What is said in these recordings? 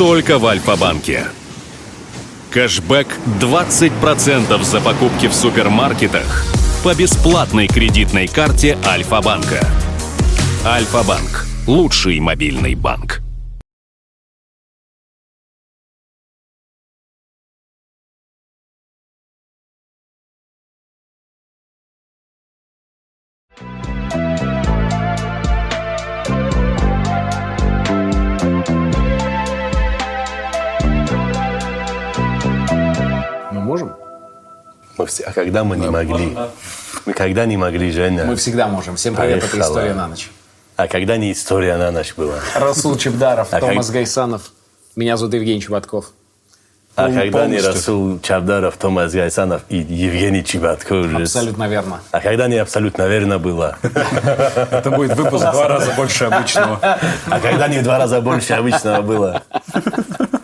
только в Альфа-банке. Кэшбэк 20% за покупки в супермаркетах по бесплатной кредитной карте Альфа-банка. Альфа-банк – лучший мобильный банк. Все, а когда мы не могли? Мы когда не могли, Женя? Мы всегда можем. Всем привет, это Поехала. «История на ночь». А когда не история на ночь была? Расул Чебдаров, А Томас как- Гайсанов. Меня зовут Евгений Чеботков. А Пол- когда не. Расул Чавдаров, Томас Гайсанов и Евгений Чебатков? же. Абсолютно верно. А когда не абсолютно верно было? Это будет выпуск в два раза больше обычного. А когда не в два раза больше обычного было?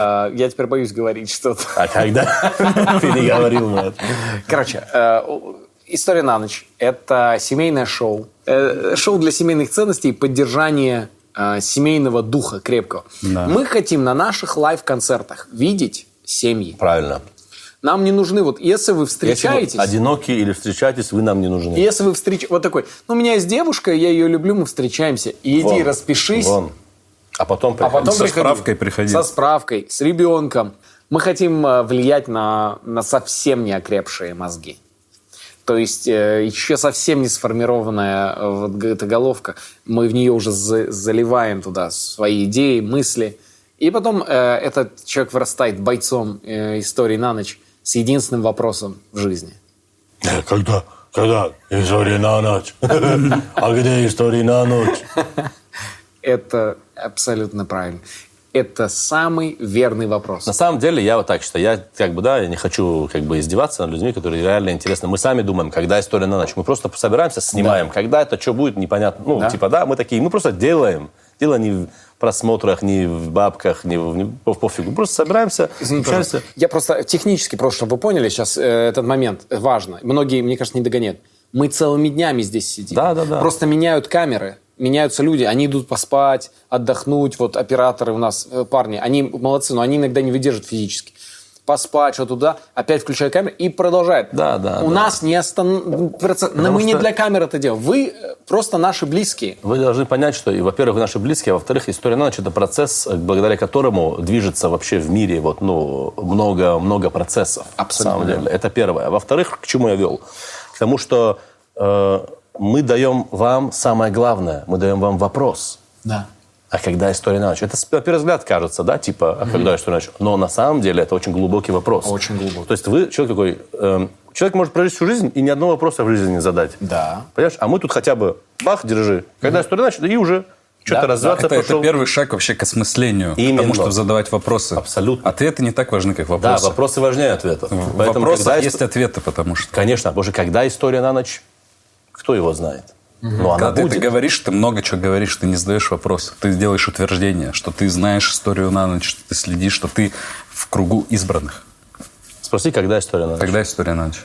Э, Я теперь боюсь говорить что-то. А когда? Ты не говорил мне. Короче, э, «История на ночь» — это семейное шоу. Э, Шоу для семейных ценностей и поддержания э, семейного духа крепкого. Мы хотим на наших лайв-концертах видеть семьи. Правильно. Нам не нужны вот, если вы Если вы встречаетесь... одиноки или встречаетесь, вы нам не нужны. Если вы встречаетесь... Вот такой, ну, у меня есть девушка, я ее люблю, мы встречаемся. Иди, Вон, распишись. вон. А потом А потом Со справкой приходи. Со справкой, с ребенком. Мы хотим э, влиять на, на совсем неокрепшие мозги. То есть э, еще совсем не сформированная э, вот эта головка, мы в нее уже за- заливаем туда свои идеи, мысли. И потом э, этот человек вырастает бойцом э, истории на ночь с единственным вопросом в жизни. Когда? Когда? История на ночь. А где история на ночь? Это абсолютно правильно. Это самый верный вопрос. На самом деле, я вот так считаю. Я как бы, да, я не хочу как бы издеваться над людьми, которые реально интересны. Мы сами думаем, когда история на ночь. Мы просто собираемся, снимаем. Когда это что будет, непонятно. Ну, Да. типа, да, мы такие, мы просто делаем. Дело не в просмотрах, не в бабках, не в, не в пофигу. Просто собираемся, Извини, общаемся. пожалуйста. Я просто технически, просто чтобы вы поняли сейчас э, этот момент, важно. Многие, мне кажется, не догоняют. Мы целыми днями здесь сидим. Да, да, да. Просто меняют камеры, меняются люди. Они идут поспать, отдохнуть. Вот операторы у нас, э, парни, они молодцы, но они иногда не выдержат физически. Поспать, что туда, опять включают камеру и продолжают. Да, да, У да. нас не останов... Но мы не что- для камеры это делаем. Вы э, просто наши близкие. Вы должны понять, что, во-первых, вы наши близкие, а во-вторых, история на ночь – это процесс, э, благодаря которому движется вообще в мире вот, ну, много, много процессов. Абсолютно На самом деле. Это первое. А во-вторых, к чему я вел? К тому, что э, мы даем вам самое главное. Мы даем вам вопрос. Да. А когда история на ночь? Это с- на первый взгляд кажется, да, типа, а когда история на ночь? Но на самом деле это очень глубокий вопрос. Очень глубокий. То есть вы человек такой, эм, человек может прожить всю жизнь и ни одного вопроса в жизни не задать. Да. Понимаешь? А мы тут хотя бы, бах, держи. Когда история на ночь, и уже что-то Да, развиваться Это, это пошел. первый шаг вообще к осмыслению. Именно. Потому что задавать вопросы. Абсолютно. Ответы не так важны, как Да, вопросы. вопросы важнее ответов. В Поэтому, вопросах когда есть ответы, потому что... Конечно, боже, когда история на ночь, кто его знает? Но она Когда ты, будет. ты говоришь, ты много чего говоришь, ты не задаешь вопросы. Ты делаешь утверждение, что ты знаешь историю на ночь, что ты следишь, что ты в кругу избранных. Спроси, когда история на ночь. Тогда история на ночь.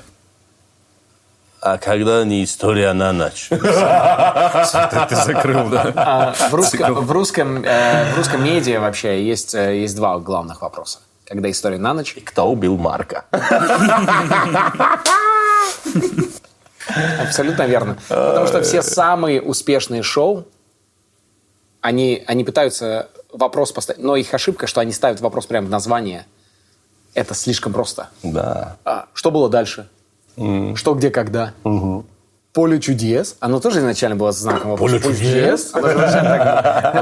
А когда не история на ночь? Ты, закрыл, да? А, в, русском, в, русском, э, в русском медиа вообще есть, э, есть два главных вопроса. Когда история на ночь, Кто убил Марка? абсолютно верно. Потому что все самые успешные шоу, они, они пытаются вопрос поставить, но их ошибка, что они ставят вопрос прямо в название. Это слишком просто. Да. А, что было дальше? Что, где, когда? Поле чудес. Оно тоже изначально было знаком вопроса. Поле чудес? Ну,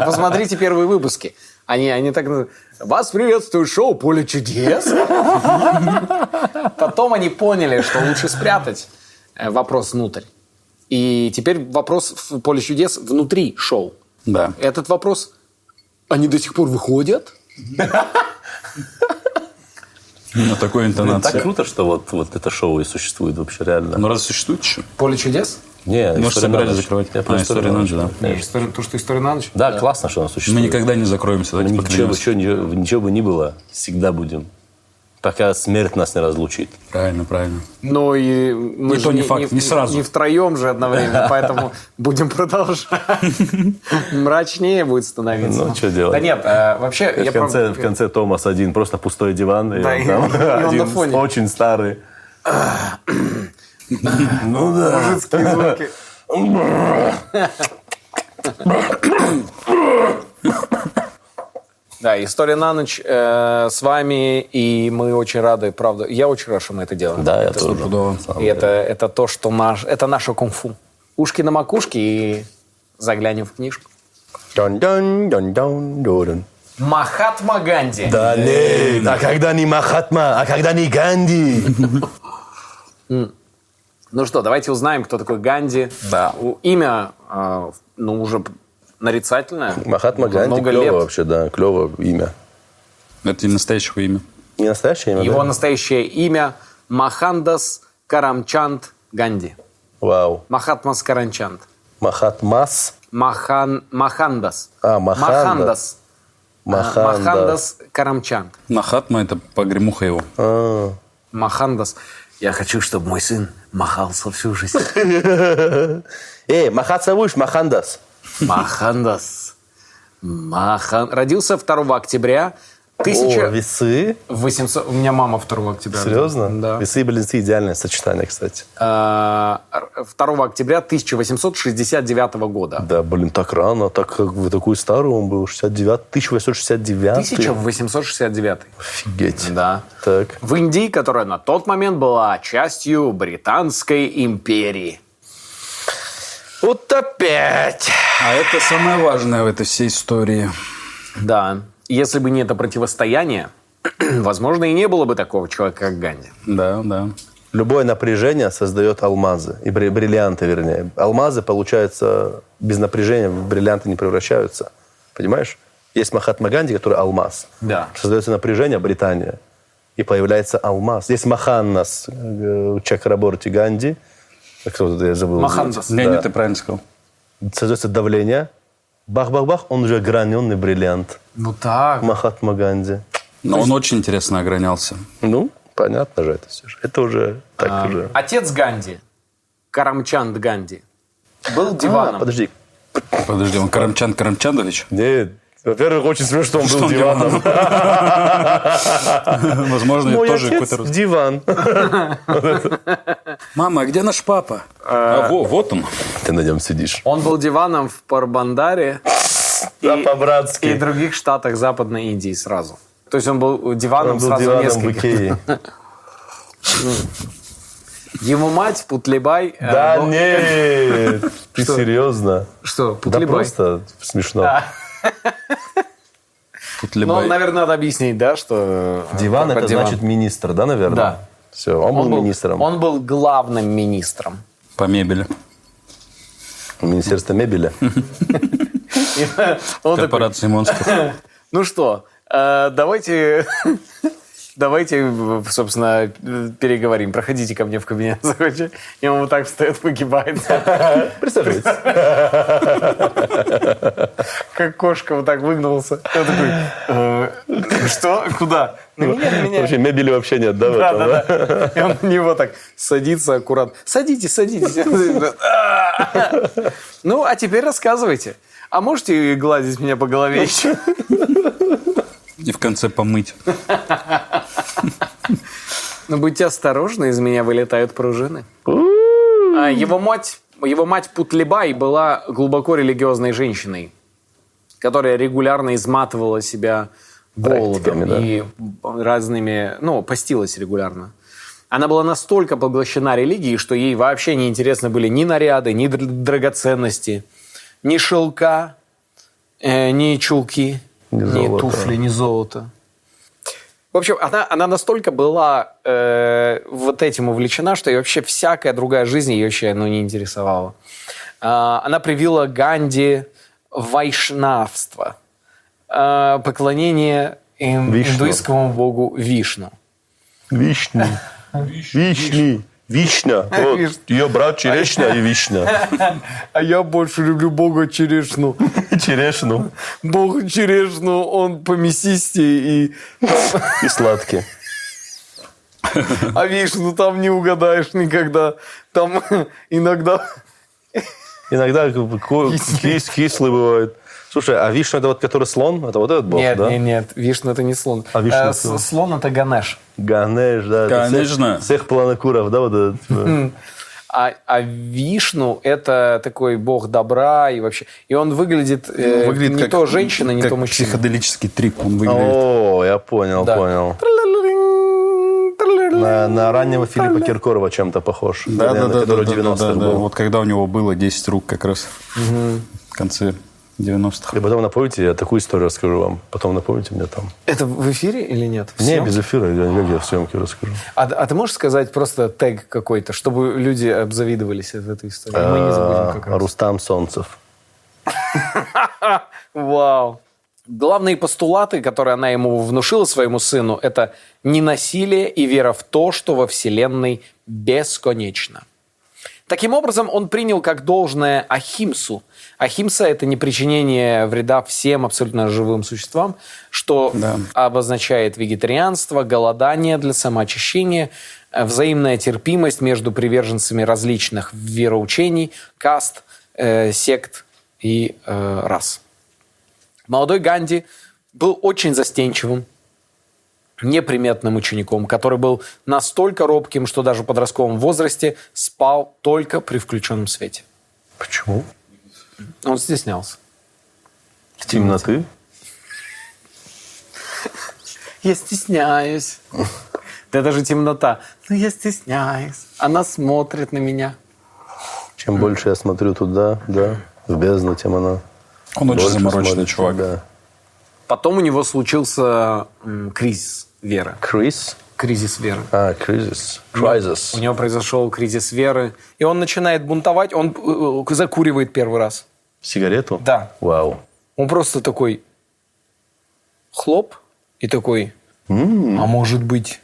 Посмотрите первые выпуски. Они, они так... Вас приветствует шоу «Поле чудес». Потом они поняли, что лучше спрятать вопрос внутрь. И теперь вопрос в «Поле чудес» внутри шоу. Да. Этот вопрос, они до сих пор выходят? На такой Блин, интонации. так круто, что вот, вот это шоу и существует вообще реально. Ну, разве существует еще? «Поле чудес»? Не, Может, история на собирались закрывать? Я А, про историю история на ночь. да. Не, история- то, что «История на ночь»? Да, классно, что она Мы существует. никогда не закроемся, давайте Ничего, бы, ничего, ничего бы ни было, всегда будем. Пока смерть нас не разлучит. Правильно, правильно. Ну и мы Не же то, не факт, не сразу. Не втроем же одновременно, поэтому будем продолжать. Мрачнее будет становиться. Ну, что делать? Да нет, э, вообще... В конце, в конце Томас один, просто пустой диван, и Да, он и- там и он на один фоне. очень старый. Ну да. Мужицкие звуки. Да, история на ночь э, с вами, и мы очень рады, правда. Я очень рад, что мы это делаем. Да, я это тоже. Чудово. И это, это то, что наш, это наше кунг-фу. Ушки на макушке и заглянем в книжку. Дон-дон-дон-дон-дон. Махатма Ганди. Да нет, а когда не Махатма, а когда не Ганди? Ну что, давайте узнаем, кто такой Ганди. Да. Имя, э, ну, уже нарицательное. Махатма Ганди клево лет. вообще, да, клево имя. Это не настоящего имя. Не настоящее имя, Его да? настоящее имя Махандас Карамчанд Ганди. Вау. Махатмас Карамчанд. Махатмас, Махан, Махандас. А, Махандас. Махандас. А, Махандас. Махандас Карамчанд. Махатма – это погремуха его. А. Махандас. Я хочу, чтобы мой сын махался всю жизнь. Эй, махаться будешь, Махандас? Махандас. Махан... Родился 2 октября О, 1800... весы? У меня мама 2 октября. Серьезно? Да. Весы и блинцы идеальное сочетание, кстати. А, 2 октября 1869 года. Да, блин, так рано, так как вы такой старый он был, 69, 1869. 1869. Офигеть. Да. Так. В Индии, которая на тот момент была частью Британской империи. Вот опять. А это самое важное в этой всей истории. Да. Если бы не это противостояние, возможно, и не было бы такого человека, как Ганди. Да, да. Любое напряжение создает алмазы, и бри- бриллианты, вернее. Алмазы, получается, без напряжения в бриллианты не превращаются. Понимаешь? Есть Махатма Ганди, который алмаз. Да. Создается напряжение, Британия. И появляется алмаз. Есть Маханнас э, Чакраборти Ганди. А Кто это, я забыл. Не, Да. ты правильно сказал. Создается давление. Бах-бах-бах, он уже граненый бриллиант. Ну так. Махатма Ганди. Но он очень интересно огранялся. Ну, понятно же это все же. Это уже так А, уже. Отец Ганди, Карамчанд Ганди, был А, диваном. подожди. Подожди, он Карамчан Карамчандович? Нет. Во-первых, очень смешно, что он был диваном. Возможно, Мой тоже какой-то... диван. Мама, а где наш папа? А, во, вот он. Ты на нем сидишь. Он был диваном в Парбандаре Да, и по-братски. других штатах Западной Индии сразу. То есть он был диваном Он был сразу диваном в нескольких. Икее. Его мать Путлибай... э, Да был- нет. Ты серьезно? Что, Да Путлибай? просто смешно. Тут Ну, либо... наверное, надо объяснить, да, что... э, Диван это значит министр, да, наверное? Да. Все, он был министром. Он был главным министром. По мебели. Министерство мебели. Он Корпорации монстров. ну что, э, давайте... Давайте, собственно, переговорим. Проходите ко мне в кабинет, захочешь. И он вот так встает, выгибается. Представляете? Как кошка вот так выгнулся. Он такой, «Э, что? Куда? На меня, на меня. Вообще мебели вообще нет, да? Да, этом, да, да. И он на него так садится аккуратно. Садитесь, садитесь. Ну, а теперь рассказывайте. А можете гладить меня по голове еще? И в конце помыть. Но будьте осторожны, из меня вылетают пружины. А Его мать, его мать Путлибай была глубоко религиозной женщиной, которая регулярно изматывала себя голодом да. и разными, ну, постилась регулярно. Она была настолько поглощена религией, что ей вообще не интересны были ни наряды, ни др- драгоценности, ни шелка, э, ни чулки, Ни ни, золота. туфли, ни золота. В общем, она, она настолько была э, вот этим увлечена, что и вообще всякая другая жизнь ее вообще ну, не интересовала. А, она привила Ганди вайшнавство, а, поклонение ин- Вишну. индуистскому богу Вишну. Вишни. Вишни. Вишня. Вот. Ее брат Черешня и Вишня. А я больше люблю бога Черешну. Черешну. Бог Черешну, он помесистее и... И сладкий. А вишну там не угадаешь никогда. Там иногда... Иногда кис- кислый бывает. Слушай, а вишня это вот который слон? Это вот этот бог, Нет, да? нет, нет, вишна это не слон. А вишна Э, кто? с- Слон это Ганеш. Ганеш, да. это Конечно. Всех, всех планокуров, да, вот этот. типа. А, а Вишну это такой бог добра и вообще. И он выглядит, э, Выглядит не как- то женщина, не как то мужчина. психоделический трип он выглядит. О, я понял, Да. понял. На, на раннего Филиппа Киркорова чем-то похож. Да, да, да, который да, да, 90-х да, да. был. Вот когда у него было 10 рук как раз в конце 90-х. И потом напомните, я такую историю расскажу вам. Потом напомните мне там. Это в эфире или нет? В Не, без эфира, я как я в съемке расскажу. А, а ты можешь сказать просто тег какой-то, чтобы люди обзавидовались в этой истории? Мы не забудем как А, раз. Рустам Солнцев. Вау. Главные постулаты, которые она ему внушила своему сыну, это ненасилие и вера в то, что во Вселенной бесконечно. Таким образом, он принял как должное ахимсу. Ахимса – это не причинение вреда всем абсолютно живым существам, что Да. обозначает вегетарианство, голодание для самоочищения, э, взаимная терпимость между приверженцами различных вероучений, каст, э, сект и э, рас. Молодой Ганди был очень застенчивым, неприметным учеником, который был настолько робким, что даже в подростковом возрасте спал только при включенном свете. Почему? Он стеснялся. Темноты? Я стесняюсь. Да это же темнота. Ну, я стесняюсь. Она смотрит на меня. Чем больше я смотрю туда, да, в бездну, тем она Он очень замороченный чувак. Да. Потом у него случился кризис веры. Крис? Кризис веры. А, кризис. Кризис. У него произошел кризис веры. И он начинает бунтовать. Он э, закуривает первый раз. Сигарету? Да. Вау. Он просто такой хлоп и такой, а может быть,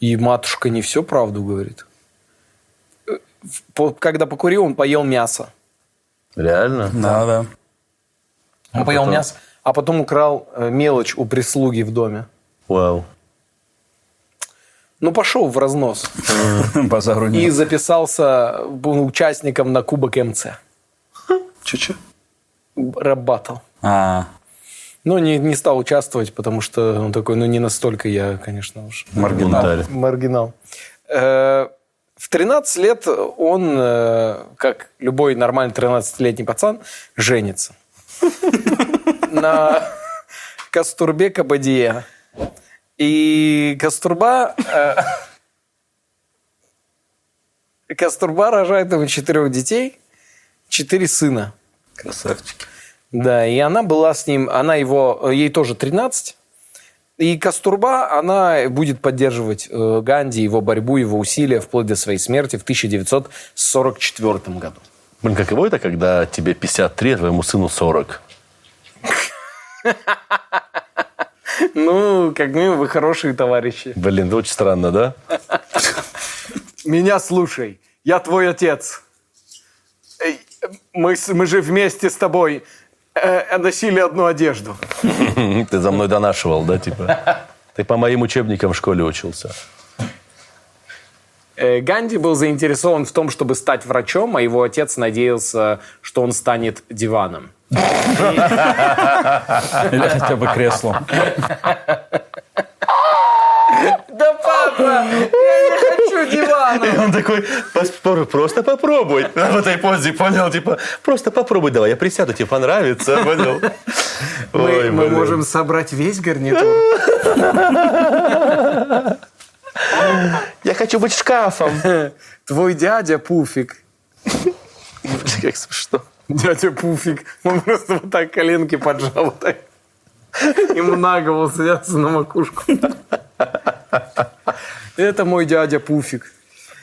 и матушка не все правду говорит. Э, Когда покурил, он поел мясо. Реально? Да, да. Он поел потом? мясо, а потом украл э, мелочь у прислуги в доме. Вау. Ну, пошел в разнос. Базару И нет. записался был участником на Кубок МЦ. Че-че? Рабатал. А, Но не, не стал участвовать, потому что он такой, ну, не настолько я, конечно, уж. маргинал. Бунтарь. Маргинал. Э, В 13 лет он, э, как любой нормальный 13-летний пацан, женится. На Кастурбе Кабадия. И Кастурба... э, Кастурба рожает ему четырех детей, четыре сына. Красавчики. Да, и она была с ним, она его, ей тоже 13. И Кастурба, она будет поддерживать э, Ганди, его борьбу, его усилия вплоть до своей смерти в 1944 году. Блин, каково это, когда тебе 53, а твоему сыну 40? Ну, как минимум, вы хорошие товарищи. Блин, это очень странно, да? Меня слушай, я твой отец. Мы, мы же вместе с тобой э, носили одну одежду. Ты за мной донашивал, да, типа? Ты по моим учебникам в школе учился. Э, Ганди был заинтересован в том, чтобы стать врачом, а его отец надеялся, что он станет диваном. Или хотя бы креслом. Да, папа, я не хочу дивана. И он такой, «Пос- просто попробуй. В этой позе, понял? Типа, просто попробуй давай, я присяду, тебе понравится, понял? Мы, Ой, мы можем собрать весь гарнитур. Я хочу быть шкафом. Твой дядя Пуфик. Как смешно. Дядя Пуфик. Он просто вот так коленки поджал. Вот так. И нагово садятся на макушку. Это мой дядя Пуфик.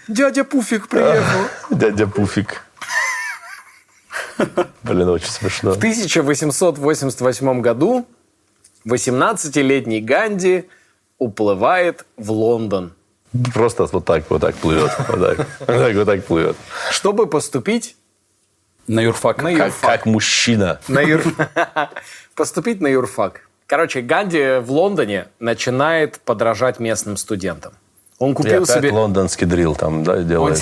Дядя Пуфик приехал. Дядя Пуфик. Блин, очень смешно. В 1888 году 18-летний Ганди уплывает в Лондон, Просто вот так, вот так плывет. Вот так, вот так, вот так плывет. чтобы поступить На юрфак. на Как, юрфак. как мужчина. На юр- Поступить на юрфак. Короче, Ганди в Лондоне начинает подражать местным студентам. Он И купил опять себе... лондонский дрил там, да, делает.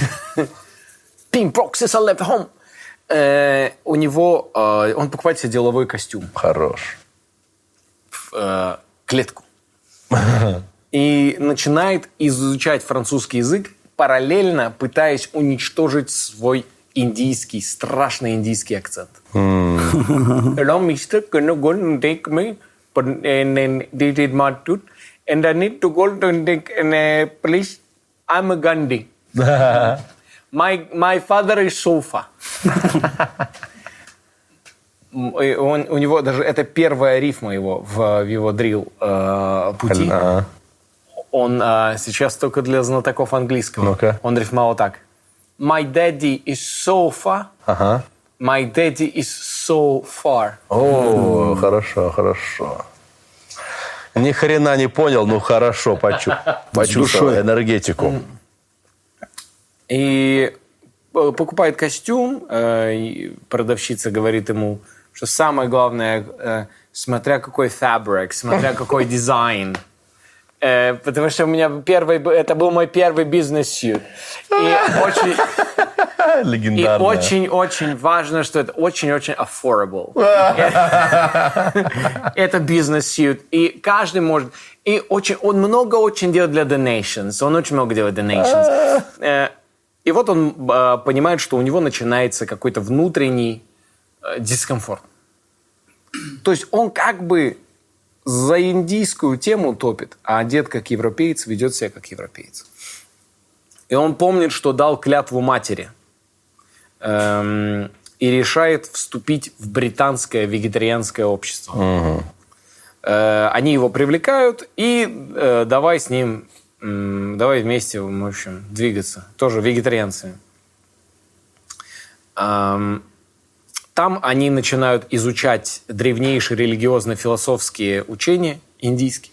Boxes are left home. Э, у него... э, он покупает себе деловой костюм. Хорош. э, клетку. И начинает изучать французский язык, параллельно пытаясь уничтожить свой индийский, страшный индийский акцент. Hello, mister, can you go and take me? But, and they did my tooth. And I need to go to take, and, uh, please, I'm a Gandhi. My, my father is sofa. Он, у него даже это первая рифма его в, в его дрил э, пути. Он э, сейчас только для знатоков английского. Ну-ка. Он рифмовал так. My daddy is sofa. Ага. My daddy is so far. О, хорошо, хорошо. Ни хрена не понял, ну хорошо, почу- почувствовал энергетику. И э, покупает костюм, э, продавщица говорит ему, что самое главное, э, смотря какой фабрик, смотря какой дизайн. Э, потому что у меня первый, это был мой первый бизнес-сьют. И очень, и очень-очень важно, что это очень-очень affordable. Это бизнес-сьют. И каждый может... И очень, он много очень делает для donations. Он очень много делает donations. Э, И вот он э, понимает, что у него начинается какой-то внутренний э, дискомфорт. То есть он как бы за индийскую тему топит, а одет как европеец, ведет себя как европеец. И он помнит, что дал клятву матери. Эм, и решает вступить в британское вегетарианское общество. Э, они его привлекают, и э, давай с ним, м, давай вместе, в общем, двигаться. Тоже вегетарианцы. Эм, там они начинают изучать древнейшие религиозно-философские учения индийские,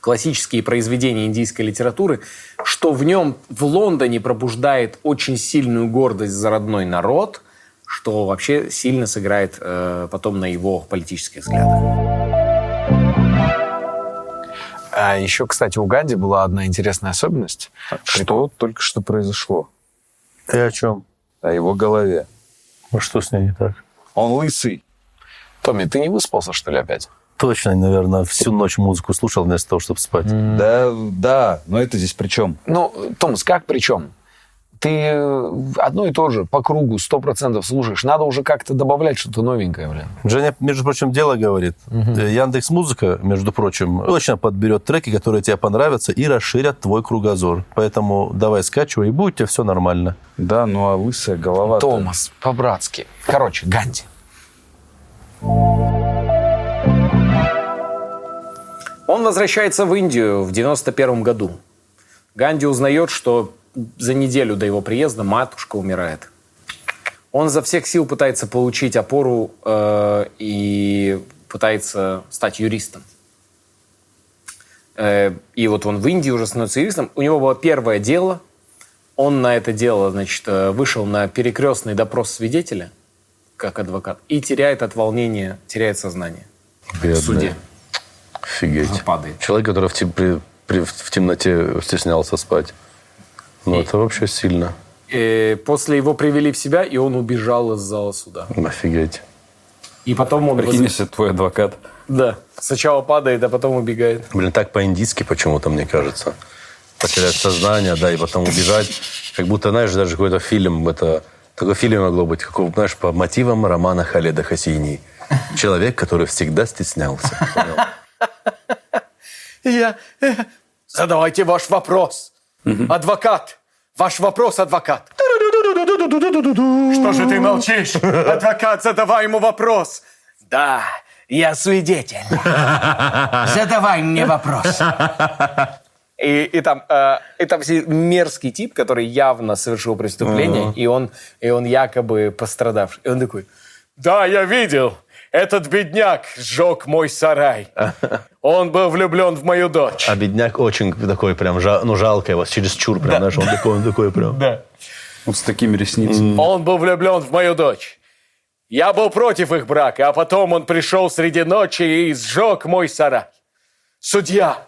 классические произведения индийской литературы, что в нем в Лондоне пробуждает очень сильную гордость за родной народ, что вообще сильно сыграет э, потом на его политических взглядах. А еще, кстати, у Ганди была одна интересная особенность. Что только что произошло? Ты о чем? О его голове. Ну что с ней не так? Он лысый. Томми, ты не выспался, что ли, опять? Точно, наверное, всю ночь музыку слушал вместо того, чтобы спать. Да, да, но это здесь при чем? Ну, Томас, как при чем? Ты э, одно и то же по кругу сто процентов слушаешь. Надо уже как-то добавлять что-то новенькое, блин. Женя, между прочим, дело говорит. Яндекс Музыка, между прочим, точно подберет треки, которые тебе понравятся и расширят твой кругозор. Поэтому давай скачивай, и будет у тебя все нормально. Да, ну а лысая голова... Томас, по-братски. Короче, Ганди. Он возвращается в Индию в 91 году. Ганди узнает, что за неделю до его приезда матушка умирает. Он за всех сил пытается получить опору э, и пытается стать юристом. Э, и вот он в Индии уже становится юристом. У него было первое дело. Он на это дело, значит, э, вышел на перекрестный допрос свидетеля, как адвокат, и теряет от волнения, теряет сознание в суде. Офигеть. Падает. Человек, который в, тем- при- при- в темноте стеснялся спать. Ну, это вообще сильно. Э, после его привели в себя, и он убежал из зала суда. Офигеть. И потом он... Прикинь, воз- твой адвокат. Да. Сначала падает, а потом убегает. Блин, так по-индийски почему-то, мне кажется. Потерять сознание, да, и потом убежать. Как будто, знаешь, даже какой-то фильм, это... Такой фильм могло быть, как, знаешь, по мотивам романа Халеда Хасини. Человек, который всегда стеснялся. Я... э, Задавайте ваш вопрос. Адвокат. Ваш вопрос, адвокат. Что же ты молчишь? Адвокат, задавай ему вопрос. Да, я свидетель. Задавай мне вопрос. И, и там, э, и там мерзкий тип, который явно совершил преступление, и, он, и он якобы пострадавший. И он такой, да, я видел, этот бедняк сжег мой сарай. Он был влюблен в мою дочь. А бедняк очень такой прям, жа- ну, жалко его, через чур прям, знаешь, он такой, он такой прям. Да. Вот с такими ресницами. Он был влюблен в мою дочь. Я был против их брака, а потом он пришел среди ночи и сжег мой сарай. Судья,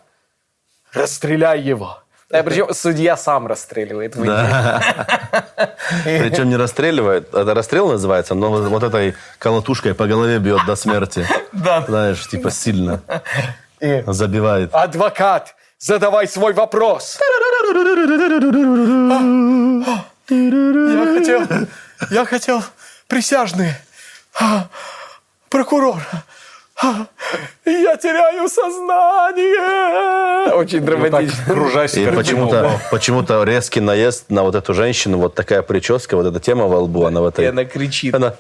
расстреляй его. А причем судья сам расстреливает. Индии. Причем не расстреливает, это расстрел называется, но вот, этой колотушкой по голове бьет до смерти. Да. Знаешь, типа сильно забивает. Адвокат, задавай свой вопрос. Я хотел, я хотел присяжные. А, Прокурор. Я теряю сознание. Очень драматично. Кружась И почему-то, него. почему-то резкий наезд на вот эту женщину, вот такая прическа, вот эта тема во лбу, она в этой... И она кричит. Она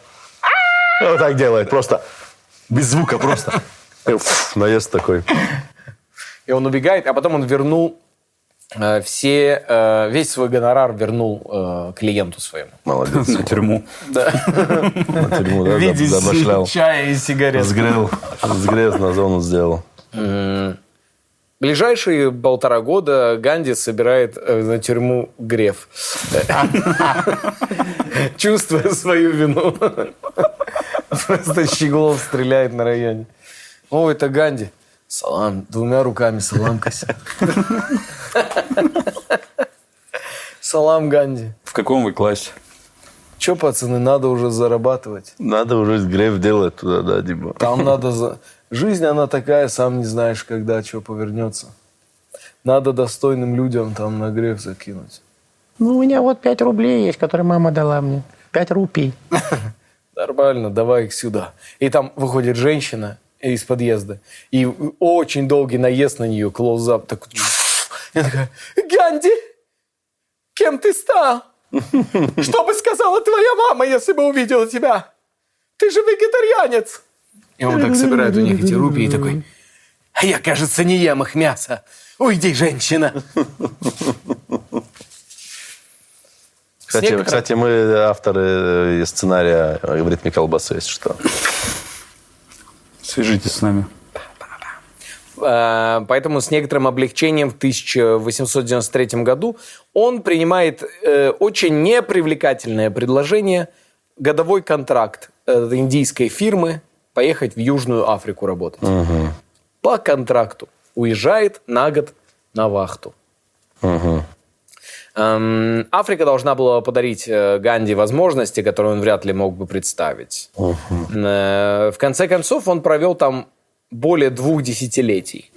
вот так делает, просто без звука, просто. Наезд такой. И он убегает, а потом он вернул все, э, весь свой гонорар вернул э, клиенту своему. Молодец. На тюрьму. На тюрьму, да, да, забашлял. чая и сигарет. Сгрел, сгрел на зону сделал. Ближайшие полтора года Ганди собирает э, на тюрьму Греф. Чувствуя свою вину. Просто Щеглов стреляет на районе. О, это Ганди. Салам. Двумя руками салам кося. Салам, Ганди. В каком вы классе? Че, пацаны, надо уже зарабатывать. Надо уже грейв делать туда, да, Дима. Там надо... За... Жизнь, она такая, сам не знаешь, когда что повернется. Надо достойным людям там на грех закинуть. Ну, у меня вот 5 рублей есть, которые мама дала мне. 5 рупий. Нормально, давай их сюда. И там выходит женщина из подъезда. И очень долгий наезд на нее, клоузап. Так... И она такая, Ганди, кем ты стал? Что бы сказала твоя мама, если бы увидела тебя? Ты же вегетарианец. И он так собирает у них эти рупии и такой, «А я, кажется, не ем их мясо. Уйди, женщина. Кстати, кстати, мы авторы э, сценария в ритме колбасы, если что. Свяжитесь с нами. Э, Поэтому с некоторым облегчением в 1893 году он принимает э, очень непривлекательное предложение годовой контракт индийской фирмы поехать в Южную Африку работать. По контракту уезжает на год на вахту. Эм, Африка должна была подарить э, Ганди возможности, которые он вряд ли мог бы представить. Э, В конце концов, он провел там более двух десятилетий.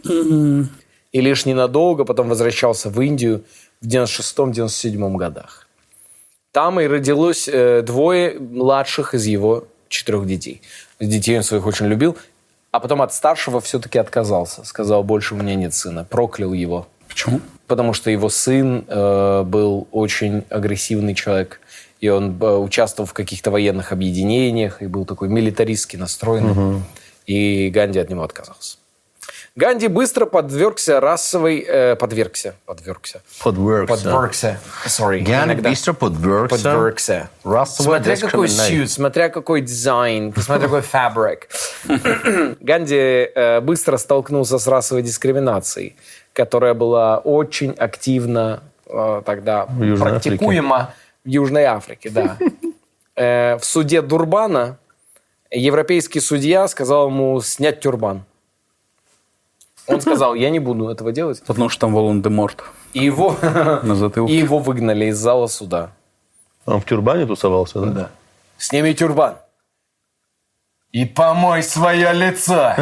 И лишь ненадолго потом возвращался в Индию в 96-97 годах. Там и родилось э, двое младших из его четырех детей. Детей он своих очень любил, а потом от старшего все-таки отказался. Сказал, больше у меня нет сына. Проклял его. Почему? Потому что его сын э, был очень агрессивный человек. И он э, участвовал в каких-то военных объединениях и был такой милитаристски настроенный. И Ганди от него отказался. Ганди быстро подвергся расовой... э, подвергся. Подвергся. Подвергся. Подвергся. Sorry. Ганди иногда. быстро подвергся. Подвергся. Расовой Смотря какой сьют, смотря какой дизайн, смотря какой фабрик. Ганди э, быстро столкнулся с расовой дискриминацией, которая была очень активно э, тогда Южной практикуема в Южной Африке, да. Э, в суде Дурбана европейский судья сказал ему снять тюрбан. Он сказал, я не буду этого делать. Потому что там Волан-де-Морт И его, на и затылке. его выгнали из зала суда. Он в тюрбане тусовался, да? Да. Сними тюрбан. И помой свое лицо.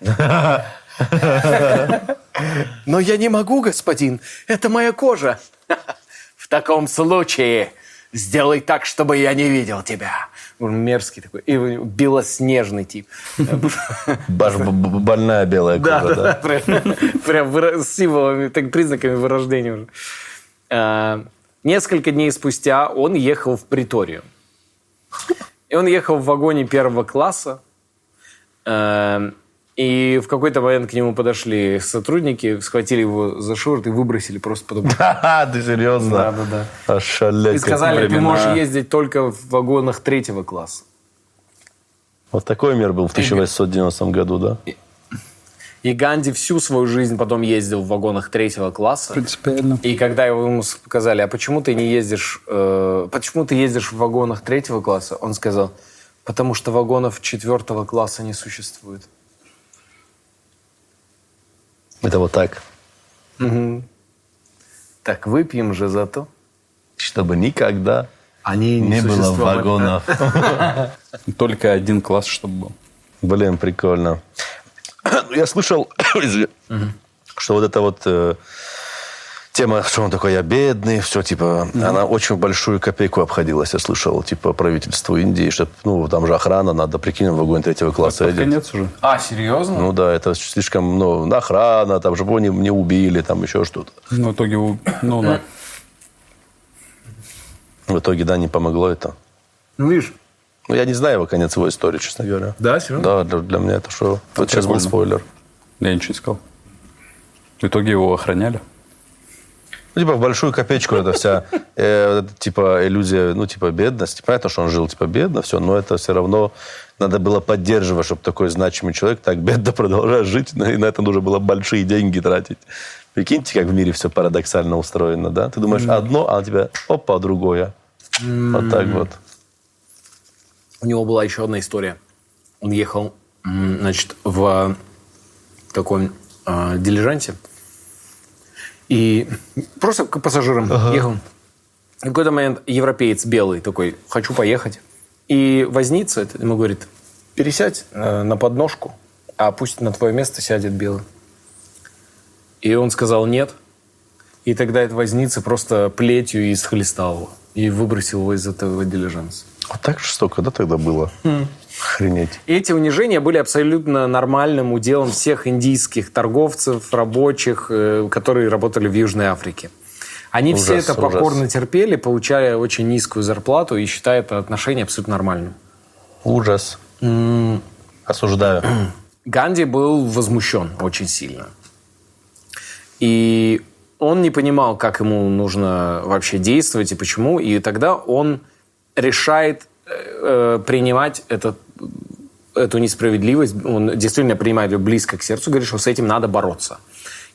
Но я не могу, господин. Это моя кожа. В таком случае сделай так, чтобы я не видел тебя. Он мерзкий такой. И белоснежный тип. Больная белая кожа, да, да. Прям, с символами, так, признаками вырождения уже. А, Несколько дней спустя он ехал в Приторию. И он ехал в вагоне первого класса. И в какой-то момент к нему подошли сотрудники, схватили его за шорт и выбросили просто потом. Ха-ха, ты серьезно? Да, да, да. Ошалеть. И сказали, ты можешь ездить только в вагонах третьего класса. Вот такой мир был в 1890 году, да? И Ганди всю свою жизнь потом ездил в вагонах третьего класса. Принципиально. И когда его ему сказали, а почему ты не ездишь, э, почему ты ездишь в вагонах третьего класса, он сказал, потому что вагонов четвертого класса не существует. Это вот так. Так выпьем же за то. Чтобы никогда Они не было существовали. вагонов. Только один класс, чтобы был. Блин, прикольно. Ну, Я слышал, что вот эта вот э, тема, что он такой, я бедный, все, типа, она очень большую копейку обходилась, я слышал, типа, правительству Индии, что, ну, там же охрана, надо, прикинь, в вагон третьего класса едет. конец уже. А, серьезно? Ну да, это слишком, ну, охрана, там, чтобы его не, не убили, там, еще что-то. Ну, в итоге, ну, да. В итоге, да, не помогло это. Ну, видишь. Ну, я не знаю его конец его истории, честно говоря. Да, серьезно? Да, для, для меня это что? Вот сейчас был спойлер. Я ничего не сказал. В итоге его охраняли. Ну, типа, в большую копеечку это вся, э, типа, иллюзия, ну, типа, бедности. Понятно, что он жил, типа, бедно, все, но это все равно надо было поддерживать, чтобы такой значимый человек так бедно продолжал жить, и на это нужно было большие деньги тратить. Прикиньте, как в мире все парадоксально устроено, да? Ты думаешь одно, а у тебя, опа, другое. Вот так вот. У него была еще одна история. Он ехал, значит, в таком э, дилижансе. И просто к пассажирам ехал. И в какой-то момент европеец белый такой, хочу поехать. И возница ему говорит, пересядь э, на подножку, а пусть на твое место сядет белый. И он сказал нет. И тогда этот возница просто плетью исхлестал его и выбросил его из этого дилижанса. Вот так жестоко, да, тогда было? Охренеть. И эти унижения были абсолютно нормальным уделом всех индийских торговцев, рабочих, э, которые работали в Южной Африке. Они все Ужас, это ужас. покорно терпели, получая очень низкую зарплату и считая это отношение абсолютно нормальным. Ужас. Осуждаю. Ганди был возмущен очень сильно. И он не понимал, как ему нужно вообще действовать и почему. И тогда он решает э, принимать этот, эту несправедливость. Он действительно принимает ее близко к сердцу, говорит, что с этим надо бороться.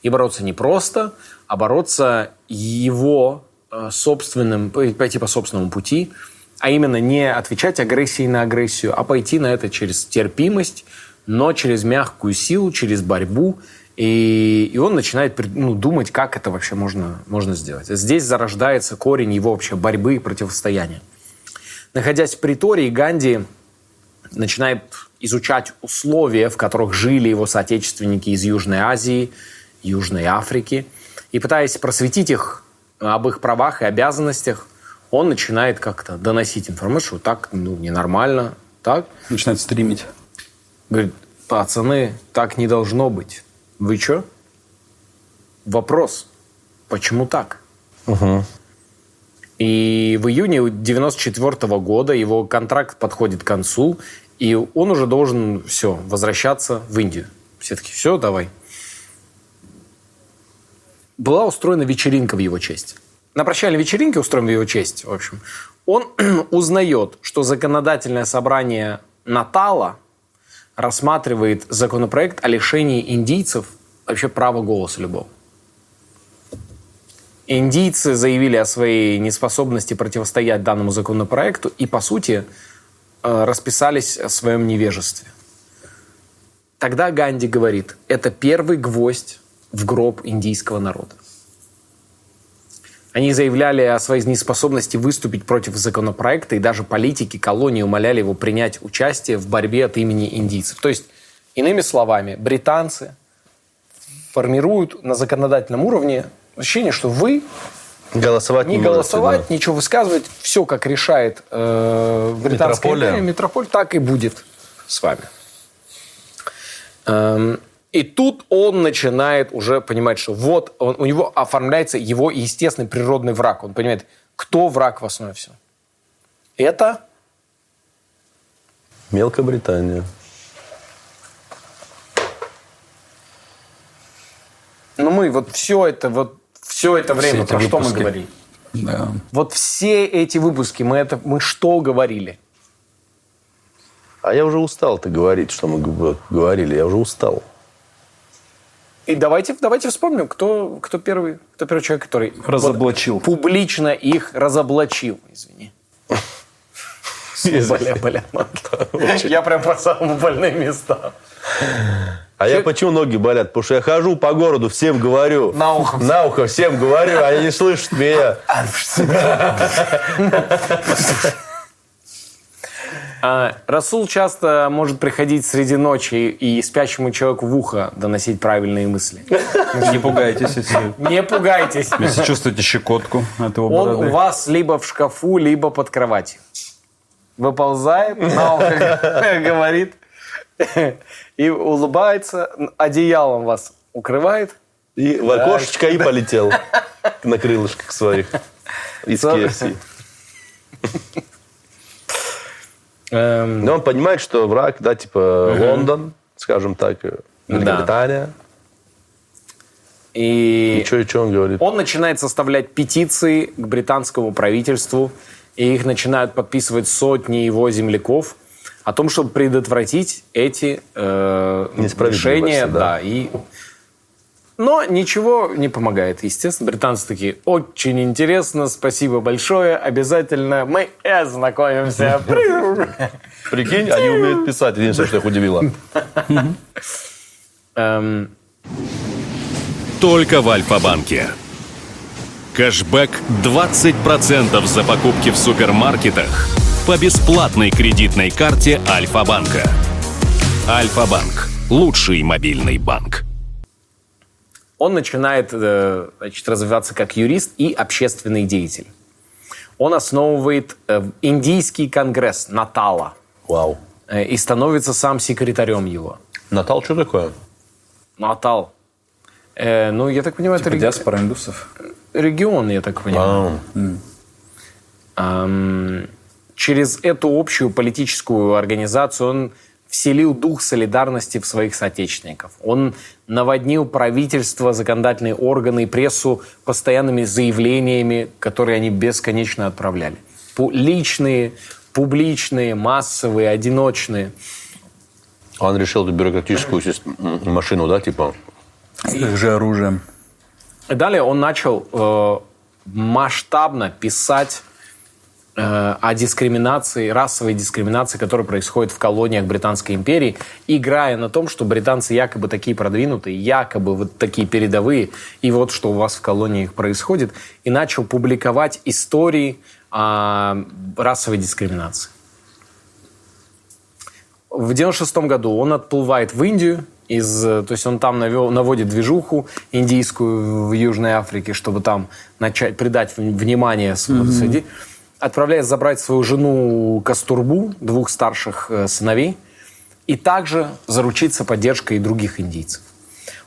И бороться не просто, а бороться его э, собственным, пойти по собственному пути, а именно не отвечать агрессией на агрессию, а пойти на это через терпимость, но через мягкую силу, через борьбу. И, и он начинает ну, думать, как это вообще можно, можно сделать. Здесь зарождается корень его вообще борьбы и противостояния. Находясь в притории, Ганди начинает изучать условия, в которых жили его соотечественники из Южной Азии, Южной Африки. И пытаясь просветить их об их правах и обязанностях, он начинает как-то доносить информацию, что так ну, ненормально, так. Начинает стримить. Говорит, пацаны, так не должно быть. Вы что? Вопрос, почему так? И в июне 94 года его контракт подходит к концу, и он уже должен все возвращаться в Индию. Все таки все, давай. Была устроена вечеринка в его честь. На прощальной вечеринке, устроенной в его честь, в общем, он узнает, что законодательное собрание Натала рассматривает законопроект о лишении индийцев вообще права голоса любого. Индийцы заявили о своей неспособности противостоять данному законопроекту и, по сути, э, расписались о своем невежестве. Тогда Ганди говорит, это первый гвоздь в гроб индийского народа. Они заявляли о своей неспособности выступить против законопроекта, и даже политики колонии умоляли его принять участие в борьбе от имени индийцев. То есть, иными словами, британцы формируют на законодательном уровне ощущение, что вы Голосовать не можете, голосовать, да. ничего высказывать, все как решает э, британская Метрополия. империя, метрополь, так и будет с вами. Эм, и тут он начинает уже понимать, что вот он- у него оформляется его естественный природный враг. Он понимает, кто враг в основе всего. Это Мелкобритания. ну мы вот все это вот все это время эти про что мы выпуски. говорили. Да. Вот все эти выпуски мы это мы что говорили? А я уже устал ты говорить, что мы говорили. Я уже устал. И давайте, давайте вспомним, кто, кто, первый, кто первый человек, который Разоблачил. вот публично их разоблачил, извини. Бля, бля. Я прям по самые больные места. А я почему ноги болят? Потому что я хожу по городу, всем говорю. На ухо. На ухо всем говорю, они не слышат меня. А, Расул часто может приходить среди ночи и спящему человеку в ухо доносить правильные мысли. Не пугайтесь, если, Не пугайтесь. если чувствуете щекотку от его Он бороды. у вас либо в шкафу, либо под кроватью. Выползает, на ухо говорит и улыбается, одеялом вас укрывает. И в окошечко и полетел на крылышках своих. Из KFC. Эм, Но он понимает, что враг, да, типа Лондон, скажем так, Да. Великобритания. И И что, и что он говорит? он начинает составлять петиции к британскому правительству, и их начинают подписывать сотни его земляков о том, чтобы предотвратить эти э, решения. да. Да, и... Но ничего не помогает, естественно. Британцы такие, очень интересно, спасибо большое, обязательно мы ознакомимся. Прикинь, они умеют писать. Единственное, что их удивило. Эм, Только в Альфа-банке. Кэшбэк 20% за покупки в супермаркетах по бесплатной кредитной карте Альфа-банка. Альфа-банк. Лучший мобильный банк. он начинает э, значит, развиваться как юрист и общественный деятель. Он основывает э, индийский конгресс Натала Вау. э, и становится сам секретарем его. Натал, что такое? Натал. Э, ну, я так понимаю, это Типа реги- диаспора индусов. Регион, я так понимаю. А, Ам, через эту общую политическую организацию он вселил дух солидарности в своих соотечественников. Он наводнил правительство, законодательные органы и прессу постоянными заявлениями, которые они бесконечно отправляли. Пу- Личные, публичные, массовые, одиночные. Он решил эту бюрократическую машину, да, типа? С их же оружием. И Далее он начал э, масштабно писать э, о дискриминации, расовой дискриминации, которая происходит в колониях Британской империи, играя на том, что британцы якобы такие продвинутые, якобы вот такие передовые, и вот что у вас в колониях происходит, и начал публиковать истории о расовой дискриминации. В 96 году он отплывает в Индию, из, э, то есть он там навел- наводит движуху индийскую в Южной Африке, чтобы там начать придать внимание своему среди. Отправляется забрать свою жену Кастурбу, двух старших э, сыновей, и также заручиться поддержкой других индийцев.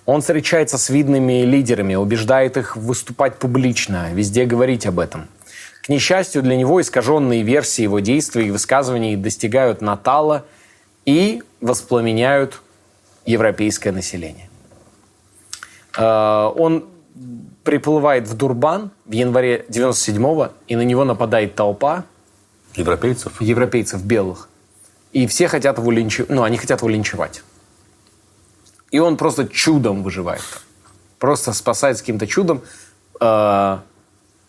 Он встречается с видными лидерами, убеждает их выступать публично, везде говорить об этом. К несчастью для него, искаженные версии его действий и высказываний достигают Натала и воспламеняют европейское население. Э, Он приплывает в Дурбан в январе 97-го, и на него нападает толпа Европейцев? европейцев белых. И все хотят его линчевать. Ну, они хотят его линчевать. И он просто чудом выживает. Просто спасается каким-то чудом. Э,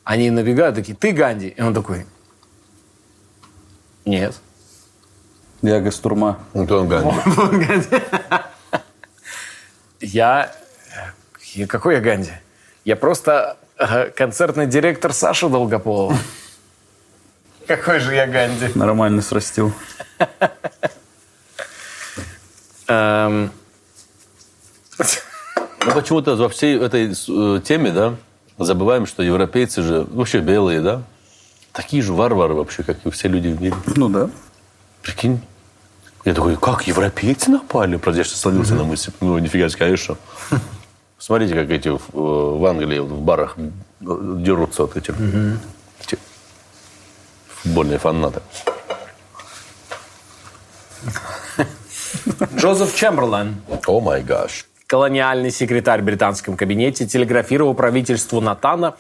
Они набегают, такие, ты Ганди? И он такой, нет. Я Гастурма. Антон Ганди. Я... я- Какой я Ганди? Я просто концертный директор Саши Долгополова. Какой же я Ганди? Нормально срастил. Эм, Ну, почему-то во всей этой э, теме, да, забываем, что европейцы же, вообще белые, да, такие же варвары вообще, как и все люди в мире. Ну да. Прикинь. Я такой, как, европейцы напали? Правда, я сейчас словился на мысли. Ну, нифига себе, конечно. Смотрите, как эти в, э, в Англии в барах э, дерутся от этих эти футбольные фанаты. Джозеф Чемберлен, О май гаш. колониальный секретарь в британском кабинете, телеграфировал правительству Натана,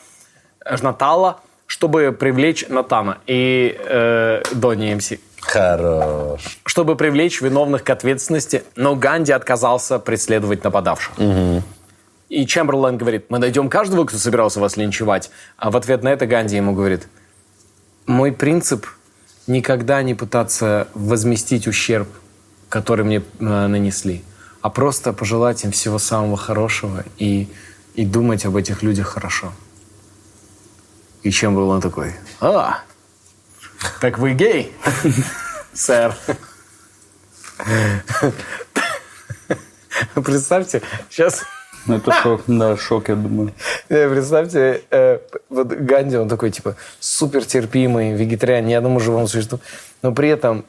э, Натала, чтобы привлечь Натана и э, Донни МС, Хорош. чтобы привлечь виновных к ответственности, но Ганди отказался преследовать нападавших. И Чемберлен говорит, мы найдем каждого, кто собирался вас линчевать. А в ответ на это Ганди ему говорит, мой принцип никогда не пытаться возместить ущерб, который мне э, нанесли, а просто пожелать им всего самого хорошего и, и думать об этих людях хорошо. И чем был он такой? А, так вы гей, сэр. Представьте, сейчас Ну, это шок, да, шок, я думаю. Представьте, э, вот Ганди, он такой, типа, супер терпимый, вегетариан, ни одному живому существу, но при этом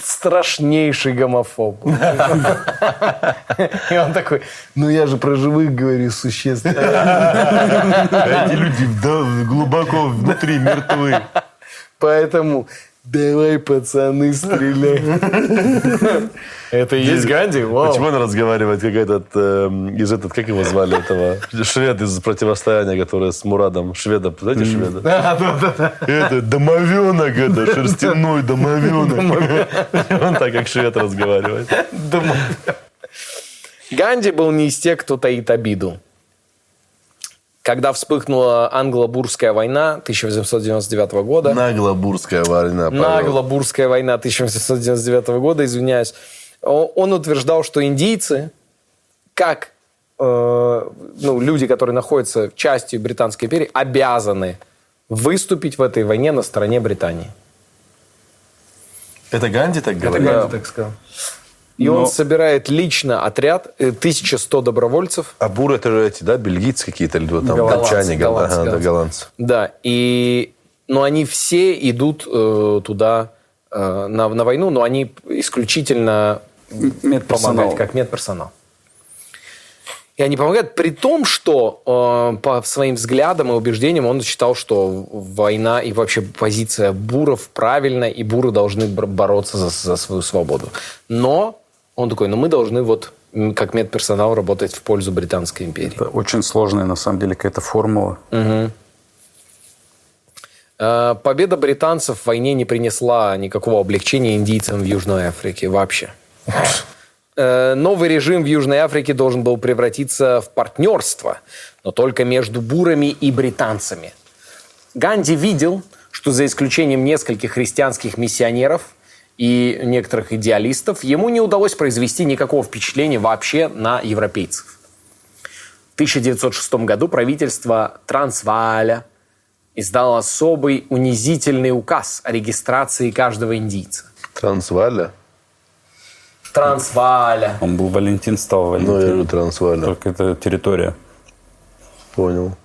страшнейший гомофоб. И он такой, ну я же про живых говорю существ. Эти люди глубоко внутри мертвы. Поэтому давай, пацаны, стреляй. Это и есть Ганди? Вау. Почему он разговаривает, как этот, эм, из этот, как его звали, этого, швед из противостояния, который с Мурадом, шведа, знаете шведа? Да, да, да, да. Это домовенок, это шерстяной домовенок. Он так, как швед разговаривает. Ганди был не из тех, кто таит обиду. Когда вспыхнула англо-бурская война 1899 года, Наглобурская война. Нагло-бурская война 1899 года, извиняюсь, он утверждал, что индийцы, как э, ну, люди, которые находятся частью Британской империи, обязаны выступить в этой войне на стороне Британии. Это Ганди так Это говорит? Ганди так сказал. И он Но- собирает лично отряд, э, 1100 добровольцев, А буры это же эти, да, бельгийцы какие-то, или там Голландцы, датчане, гол- голландцы, ага, да, голландцы. голландцы. Да, и, но они все идут э, туда э, на, на войну, но они исключительно Медперсонал. помогают как медперсонал. И они помогают, при том, что э, по своим взглядам и убеждениям он считал, что война и вообще позиция буров правильна, и буры должны бор- бороться за, за свою свободу. Но он такой, ну мы должны вот как медперсонал работать в пользу Британской империи. Это очень сложная, на самом деле, какая-то формула. Э, Победа британцев в войне не принесла никакого облегчения индийцам в Южной Африке вообще. Э, Новый режим в Южной Африке должен был превратиться в партнерство, но только между бурами и британцами. Ганди видел, что за исключением нескольких христианских миссионеров и некоторых идеалистов, ему не удалось произвести никакого впечатления вообще на европейцев. В 1906 году правительство Трансвааля издало особый унизительный указ о регистрации каждого индийца. Трансваля? Трансвааля. Он был Валентин, стал Ну, я Валентин. говорю Трансваля. Только это территория. Понял.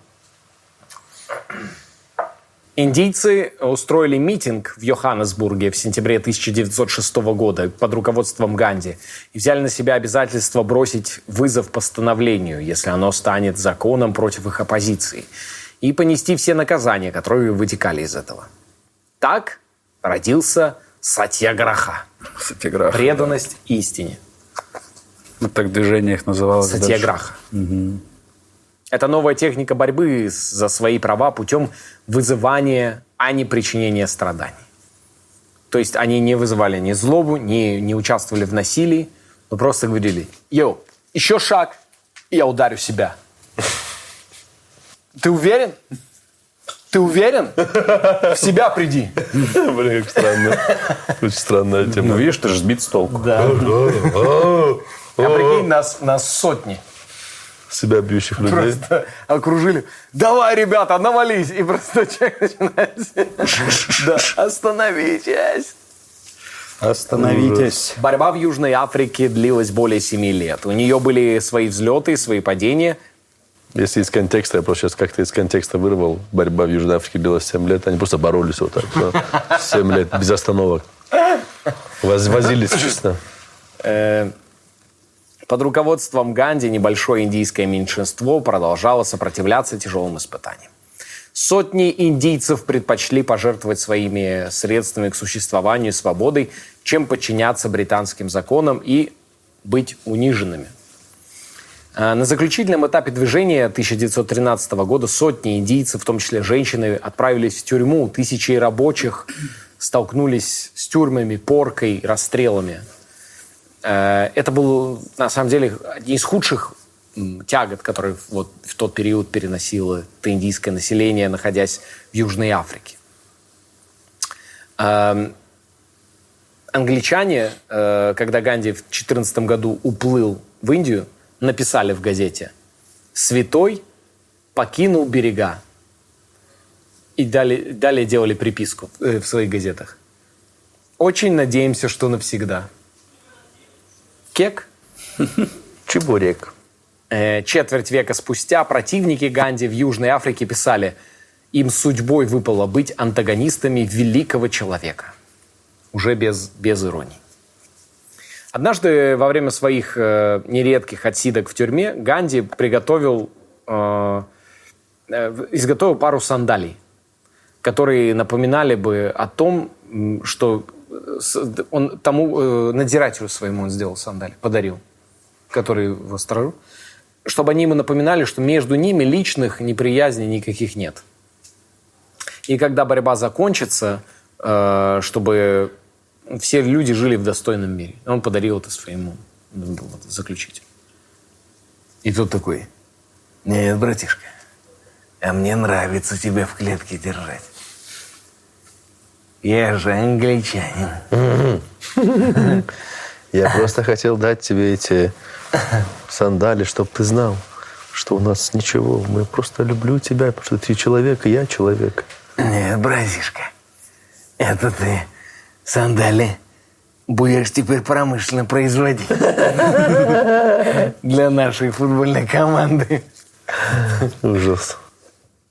Индийцы устроили митинг в Йоханнесбурге в сентябре 1906 года под руководством Ганди и взяли на себя обязательство бросить вызов постановлению, если оно станет законом против их оппозиции, и понести все наказания, которые вытекали из этого. Так родился Сатьяграха – Сатьяграх. преданность истине. Вот так движение их называлось. Сатьяграха. Это новая техника борьбы за свои права путем вызывания, а не причинения страданий. То есть они не вызывали ни злобу, ни, не участвовали в насилии, но просто говорили, йоу, еще шаг, и я ударю себя. Ты уверен? Ты уверен? В себя приди. Блин, как странно. Очень странная Ну, тема. видишь, ты же сбит с толку. Да. А прикинь, нас, нас сотни. Себя бьющих людей. Просто окружили. Давай, ребята, навались. И просто человек начинает... Да, остановитесь. Остановитесь. Борьба в Южной Африке длилась более семи лет. У нее были свои взлеты, свои падения. Если из контекста, я просто сейчас как-то из контекста вырвал, борьба в Южной Африке длилась 7 лет, они просто боролись вот так. да. 7 лет, без остановок. Воз- Возились, честно. Под руководством Ганди небольшое индийское меньшинство продолжало сопротивляться тяжелым испытаниям. Сотни индийцев предпочли пожертвовать своими средствами к существованию и свободой, чем подчиняться британским законам и быть униженными. А На заключительном этапе движения 1913 года сотни индийцев, в том числе женщины, отправились в тюрьму. Тысячи рабочих столкнулись с тюрьмами, поркой, расстрелами. Э, Это был, на самом деле, одни из худших тягот, которые вот в тот период переносило это индийское население, находясь в Южной Африке. Эм, Англичане, э, когда Ганди в 14 году уплыл в Индию, написали в газете «Святой покинул берега». И далее, далее делали приписку э, в своих газетах. Очень надеемся, что навсегда. Кек. Чебурек. Э, Четверть века спустя противники Ганди в Южной Африке писали, им судьбой выпало быть антагонистами великого человека. Уже без, без иронии. Однажды во время своих э, нередких отсидок в тюрьме Ганди приготовил, э, э, изготовил пару сандалий, которые напоминали бы о том, что он тому э, надзирателю своему он сделал сандали, подарил, который его сторожил, чтобы они ему напоминали, что между ними личных неприязней никаких нет. И когда борьба закончится, э, чтобы все люди жили в достойном мире. Он подарил это своему заключителю. И тут такой, нет, братишка, а мне нравится тебя в клетке держать. Я же англичанин. Я просто хотел дать тебе эти сандали, чтобы ты знал, что у нас ничего. Мы просто люблю тебя, потому что ты человек, и я человек. Нет, братишка, это ты сандали будешь теперь промышленно производить для нашей футбольной команды. Ужас.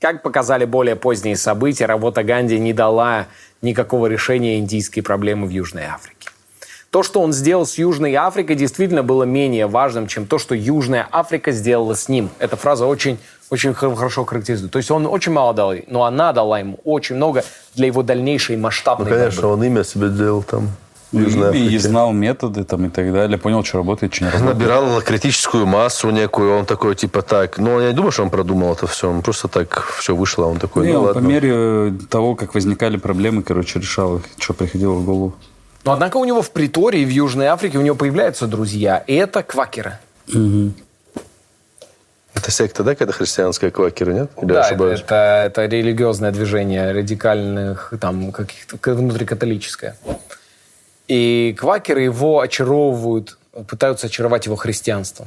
Как показали более поздние события, работа Ганди не дала никакого решения индийской проблемы в Южной Африке. То, что он сделал с Южной Африкой, действительно было менее важным, чем то, что Южная Африка сделала с ним. Эта фраза очень, очень хор- хорошо характеризует. То есть он очень мало дал но она дала ему очень много для его дальнейшей Ну, масштабной конечно, борьбы. он имя себе делал там Южной И, и Африке. знал методы там и так далее, понял, что работает, что не работает. Набирал критическую массу некую, он такой, типа, так. Но я не думаю, что он продумал это все. Он просто так все вышло, он такой, Не, ну он ладно. по мере того, как возникали проблемы, короче, решал их, что приходило в голову. Но однако у него в Притории, в Южной Африке, у него появляются друзья. И это квакеры. Это секта, да, какая-то христианская квакеры, нет? Или я Да, это, ошибаюсь? это, это религиозное движение радикальных, там, каких-то, внутрикатолическое. И квакеры его очаровывают, пытаются очаровать его христианством.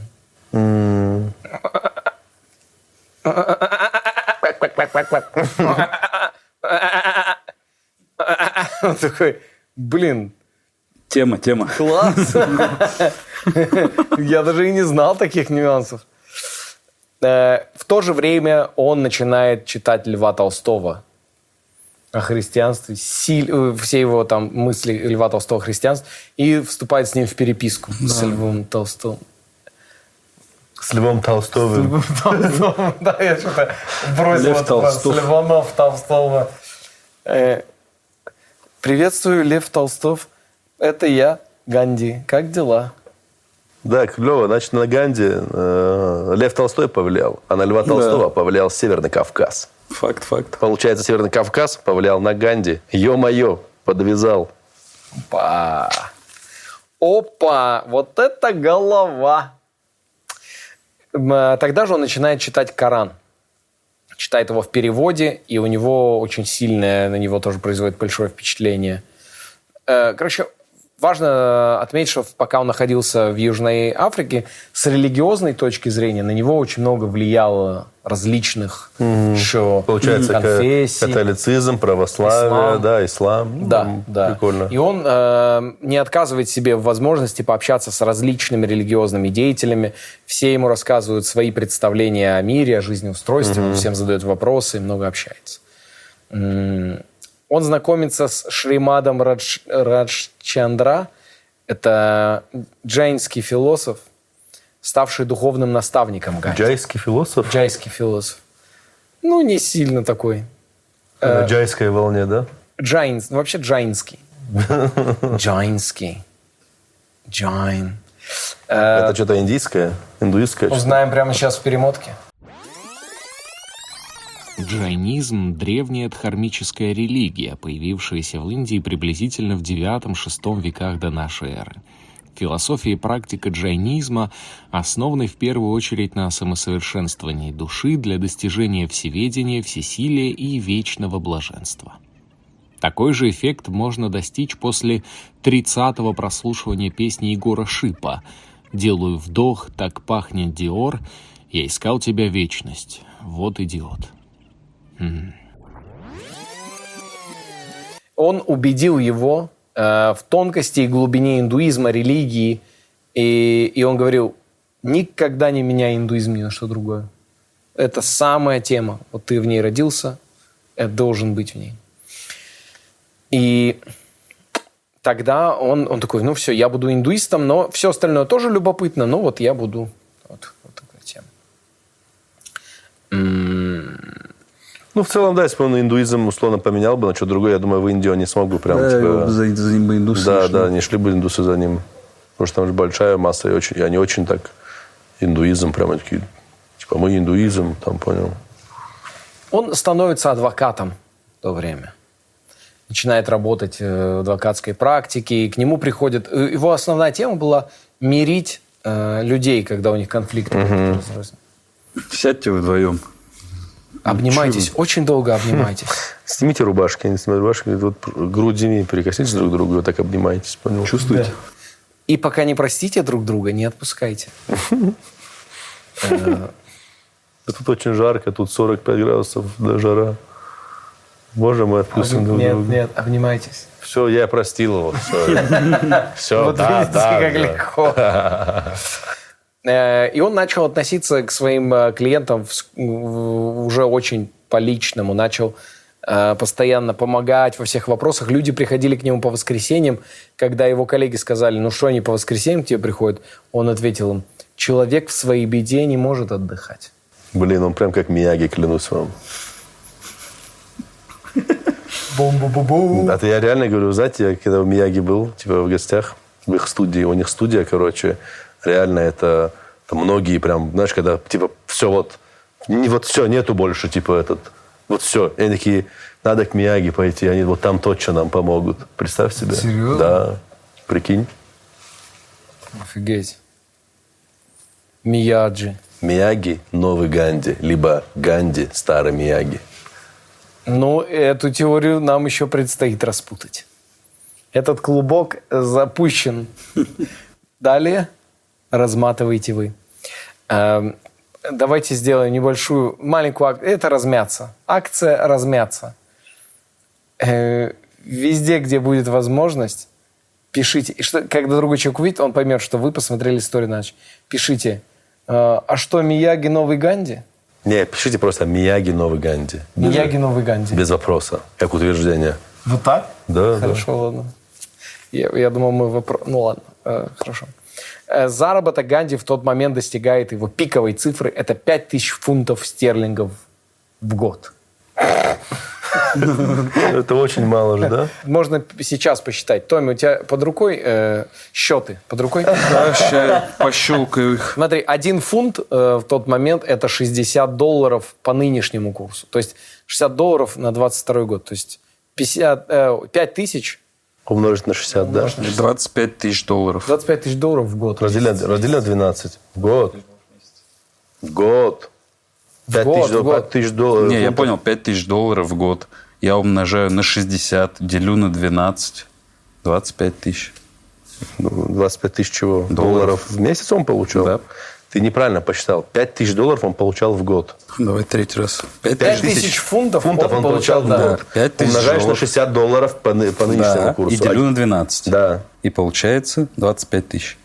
Он такой, блин, Тема, тема. Класс! Я даже и не знал таких нюансов. Э, В то же время он начинает читать Льва Толстого о христианстве, силь- э, все его там мысли Льва Толстого о христианстве, и вступает с ним в переписку с Львом Толстым. С Львом Толстовым. Львом Толстым, да, я что-то бросил Лев это с Львонов Толстого. Э, Приветствую, Лев Толстов. Это я, Ганди. Как дела? Да, клево. Значит, на Ганди э, Лев Толстой повлиял, а на Льва Толстого повлиял Северный Кавказ. Факт, факт. Получается, Северный Кавказ повлиял на Ганди. Ё-моё, подвязал. Опа! Опа! Вот это голова! Э, Тогда же он начинает читать Коран. Читает его в переводе, и у него очень сильное, на него тоже производит большое впечатление. Э, Короче, важно отметить, что пока он находился в Южной Африке, с религиозной точки зрения на него очень много влияло различных еще Получается, ка- конфессий. католицизм, православие, Ислам. да, ислам. Да, м, да. Прикольно. И он э, не отказывает себе в возможности пообщаться с различными религиозными деятелями. Все ему рассказывают свои представления о мире, о жизнеустройстве, он всем задает вопросы много общается. Он знакомится с Шримадом Радж, Раджчандра. Это джайнский философ, ставший духовным наставником Ганди. Джайский философ Джайский философ. Ну, не сильно такой. на джайской волне, да? Джайн, ну, вообще джайнский. Джайнский. Джайн. Э, Это что-то индийское, индуистское. Узнаем прямо сейчас в перемотке. Джайнизм – древняя дхармическая религия, появившаяся в Индии приблизительно в IX-VI веках до нашей эры. Философия и практика джайнизма основаны в первую очередь на самосовершенствовании души для достижения всеведения, всесилия и вечного блаженства. Такой же эффект можно достичь после 30-го прослушивания песни Егора Шипа «Делаю вдох, так пахнет Диор, я искал тебя вечность, вот идиот». Он убедил его э, в тонкости и глубине индуизма, религии, и, и он говорил, никогда не меняй индуизм ни на что другое. Это самая тема. Вот ты в ней родился, это должен быть в ней. И тогда он, он такой, ну все, я буду индуистом, но все остальное тоже любопытно, но вот я буду... Вот, вот такая тема. Ну, в целом, да, если бы он индуизм условно поменял бы на что другое, я думаю, в Индию он не смог бы прям, Да, типа, за, за ним бы индусы да, шли. да, не шли бы индусы за ним. Потому что там же большая масса, и, очень, и они очень так, индуизм, прямо такие, типа, мы индуизм, там, понял. Он становится адвокатом в то время. Начинает работать э, в адвокатской практике, и к нему приходят... э, Его основная тема была мирить э, людей, когда у них конфликты. разразились. Сядьте вдвоем. Обнимайтесь, очень долго обнимайтесь. Снимите рубашки, не снимайте рубашки, вот грудями прикоснитесь друг к другу, вот так обнимайтесь, понял? Чувствуете? И пока не простите друг друга, не отпускайте. Тут очень жарко, тут 45 градусов, да, жара. Боже, мы отпустим друг Нет, друга. нет, обнимайтесь. Все, я простил его. Все, да, видите, да, как да. легко. Э, И он начал относиться к своим э, клиентам в в- уже очень по-личному. Начал э, постоянно помогать во всех вопросах. Люди приходили к нему по воскресеньям. Когда его коллеги сказали, ну что они по воскресеньям к тебе приходят, он ответил им, человек в своей беде не может отдыхать. Блин, он прям как Мияги, клянусь вам. А то я реально говорю, знаете, я когда у Мияги был, типа, в гостях, в их студии, у них студия, короче, реально это, там многие прям, знаешь, когда, типа, все вот, не, вот все, нету больше, типа, этот, вот все. И они такие, надо к Мияги пойти, они вот там точно нам помогут. Представь себе. Серьезно? Да. Прикинь. Офигеть. Мияджи. Мияги – новый Ганди, либо Ганди – старый Мияги. Ну, эту теорию нам еще предстоит распутать. Этот клубок запущен. Далее разматываете вы. Эм, Давайте сделаем небольшую, маленькую акцию. Это размяться. Акция размяться. Э, Везде, где будет возможность, пишите. И что, когда другой человек увидит, он поймет, что вы посмотрели историю ночь. Пишите. э, А что, Мияги новый Ганди? Не, пишите просто Мияги – новый Ганди. Без- Мияги новый Ганди. Без вопроса, как утверждение. Вот так? Да, да. Хорошо, ладно. Я, я думал, мы вопрос... Ну ладно, э, хорошо. Э, заработок Ганди в тот момент достигает его пиковой цифры. Это 5000 фунтов стерлингов в год. Это очень мало же, да? Можно сейчас посчитать. Томми, у тебя под рукой э, счеты? Под рукой? Да, ща пощелкаю их. Смотри, один фунт э, в тот момент это 60 долларов по нынешнему курсу. То есть 60 долларов на 22 год. То есть 50, э, 5 тысяч, Умножить на 60, да? 25 тысяч долларов. 25 тысяч долларов в год. Раздели, на- раздели на 12. В год. В год. 5 год, тысяч, год. 5 тысяч долларов. Не, я понял, 5 тысяч долларов в год. Я умножаю на 60, делю на 12. 25 тысяч. Ну, 25 тысяч чего? Долларов. Долларов в месяц он получал? Да. Ты неправильно посчитал. 5 тысяч долларов он получал в год. Давай третий раз. 5 5 тысяч фунтов, Фунтов он получал в да. год. 5 тысяч Умножаешь на долларов. 60 долларов по, по нынешнему Да, курсу. и делю на 12. Да. И получается 25 тысяч.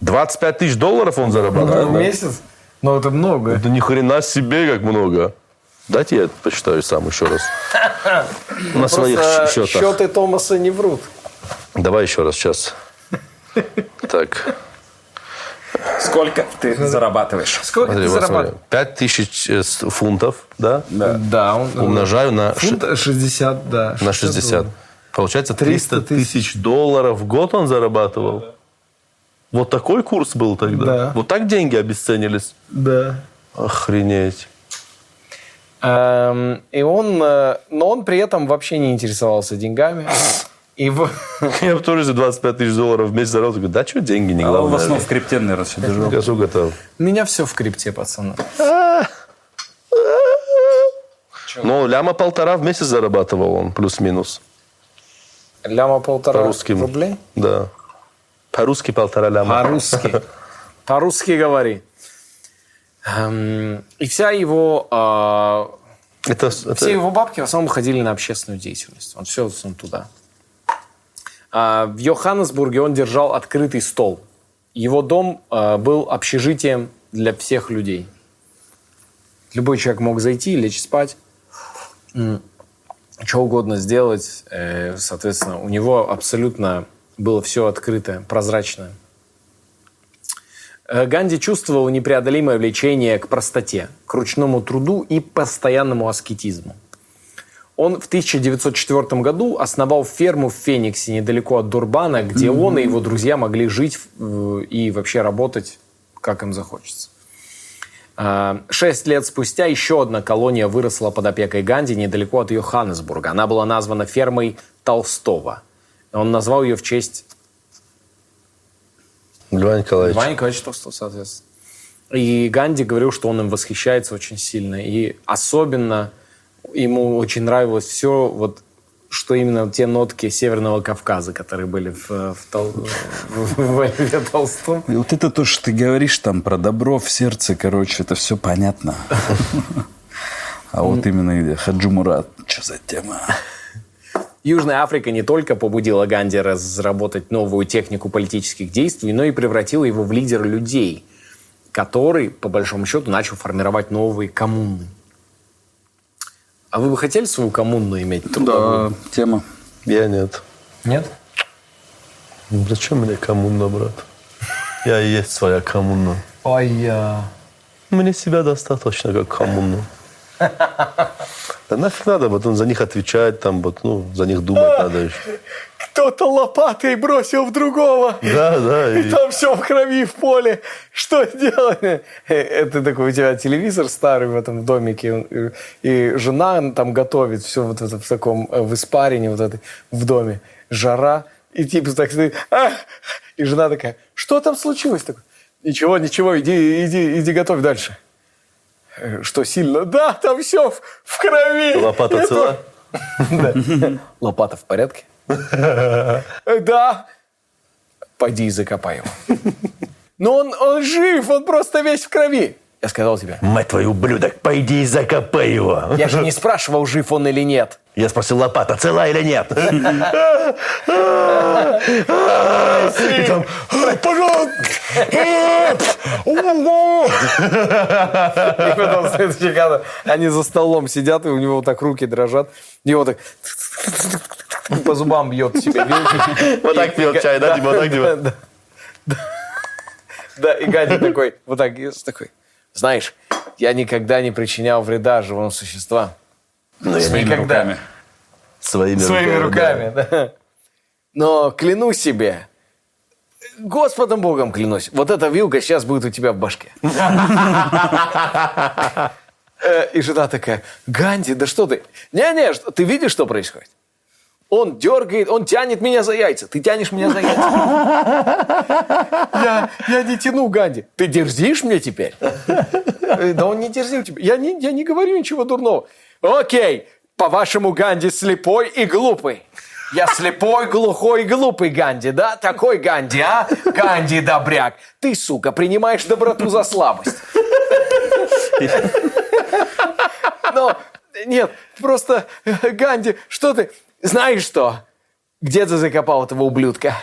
25 тысяч долларов он зарабатывает. В месяц? Ну, это много. Это ни хрена себе как много. Дайте я посчитаю сам еще раз. На своих счетах. счеты Томаса не врут. Давай еще раз сейчас. Так. Сколько ты зарабатываешь? Сколько Смотри, ты вот зарабатываешь? смотри. 5 тысяч э, фунтов, да? Да, он... Умножаю на, Фунт 60, да. на 60. долларов. Получается 300 300 тысяч долларов в год он зарабатывал. Вот такой курс был тогда. Да. Вот так деньги обесценились. Да. Охренеть. Эм, и он, э, но он при этом вообще не интересовался деньгами. И в- Я тоже за 25 тысяч долларов в месяц заработал. Говорю, да что деньги не А он в главное. основном в крипте, наверное, все держал. Я сука, готов. у меня все в крипте, пацаны. Ну, ляма полтора в месяц зарабатывал он, плюс-минус. Ляма полтора По-русски. рублей? Да. По-русски полтора ляма. По-русски. По-русски говори. Эм, И вся его... а, Это, это- Все его бабки в основном уходили на общественную деятельность. Он все он туда. А, В Йоханнесбурге он держал открытый стол. Его дом а, был общежитием для всех людей. Любой человек мог зайти, лечь спать, что угодно сделать. Э, Соответственно, у него абсолютно было все открытое, прозрачное. Э, Ганди чувствовал непреодолимое влечение к простоте, к ручному труду и постоянному аскетизму. Он в 1904 году основал ферму в Фениксе, недалеко от Дурбана, где он и его друзья могли жить э, и вообще работать, как им захочется. А, Шесть лет спустя еще одна колония выросла под опекой Ганди недалеко от Йоханнесбурга. Она была названа фермой Толстого. Он назвал ее в честь Льва Николаевич. Льва Николаевича Толстого, соответственно. И Ганди говорил, что он им восхищается очень сильно. И особенно ему очень нравилось все, вот, что именно те нотки Северного Кавказа, которые были в, в, Тол- в- Льве Толстом. И вот это то, что ты говоришь там про добро в сердце, короче, это все понятно. А вот именно где Хаджи Мурат, что за тема? Южная Африка не только побудила Ганди разработать новую технику политических действий, но и превратила его в лидера людей, который, по большому счету, начал формировать новые коммуны. А вы бы хотели свою коммуну иметь? Да, тема. Я нет. Нет? Зачем мне коммуна, брат? Я и есть своя коммуна. Ой, я... Мне себя достаточно как коммуну. Да нафиг надо потом за них отвечать, там, вот, ну, за них думать надо еще. Кто-то лопатой бросил в другого. Да, да. И и- там все в крови, в поле. Что делать? Э, Это такой у тебя телевизор старый в этом домике. И- И жена там готовит все вот это в таком, э, в испарине вот этой, в доме. Жара. И типа так стоит. «А!» И жена такая, что там случилось? Такой, ничего, ничего, иди, иди, иди готовь дальше. «Э, Что сильно? Да, там все в, в крови. Лопата цела? Лопата в порядке? Да. Пойди и закопай его. Но он, он жив, он просто весь в крови. Я сказал тебе. Мать твою, ублюдок, пойди и закопай его. Я же не спрашивал, жив он или нет. Я спросил, лопата цела или нет? И там, И потом следующий кадр они за столом сидят, и у него вот так руки дрожат. И он так по зубам бьет себе вилкой. Вот так пьет чай, да? Типа вот так делает? Да, да. И Ганди такой, вот так, такой, знаешь, я никогда не причинял вреда живым существам. Своими Никогда. руками. Своими, Своими да. руками, да. Но клянусь себе, Господом Богом клянусь, вот эта вилка сейчас будет у тебя в башке. Э, И жена такая, Ганди, да что ты? Не-не, ты видишь, что происходит? Он дергает, он тянет меня за яйца. Ты тянешь меня за яйца. Я, я не тяну, Ганди. Ты дерзишь мне теперь? Да он не дерзил тебе. Я не, я не говорю ничего дурного. Окей, по-вашему, Ганди слепой и глупый. Я слепой, глухой глупый Ганди, да? Такой Ганди, а? Ганди добряк. Ты, сука, принимаешь доброту за слабость. Но, нет, просто, Ганди, что ты... Знаешь что? Где ты закопал этого ублюдка?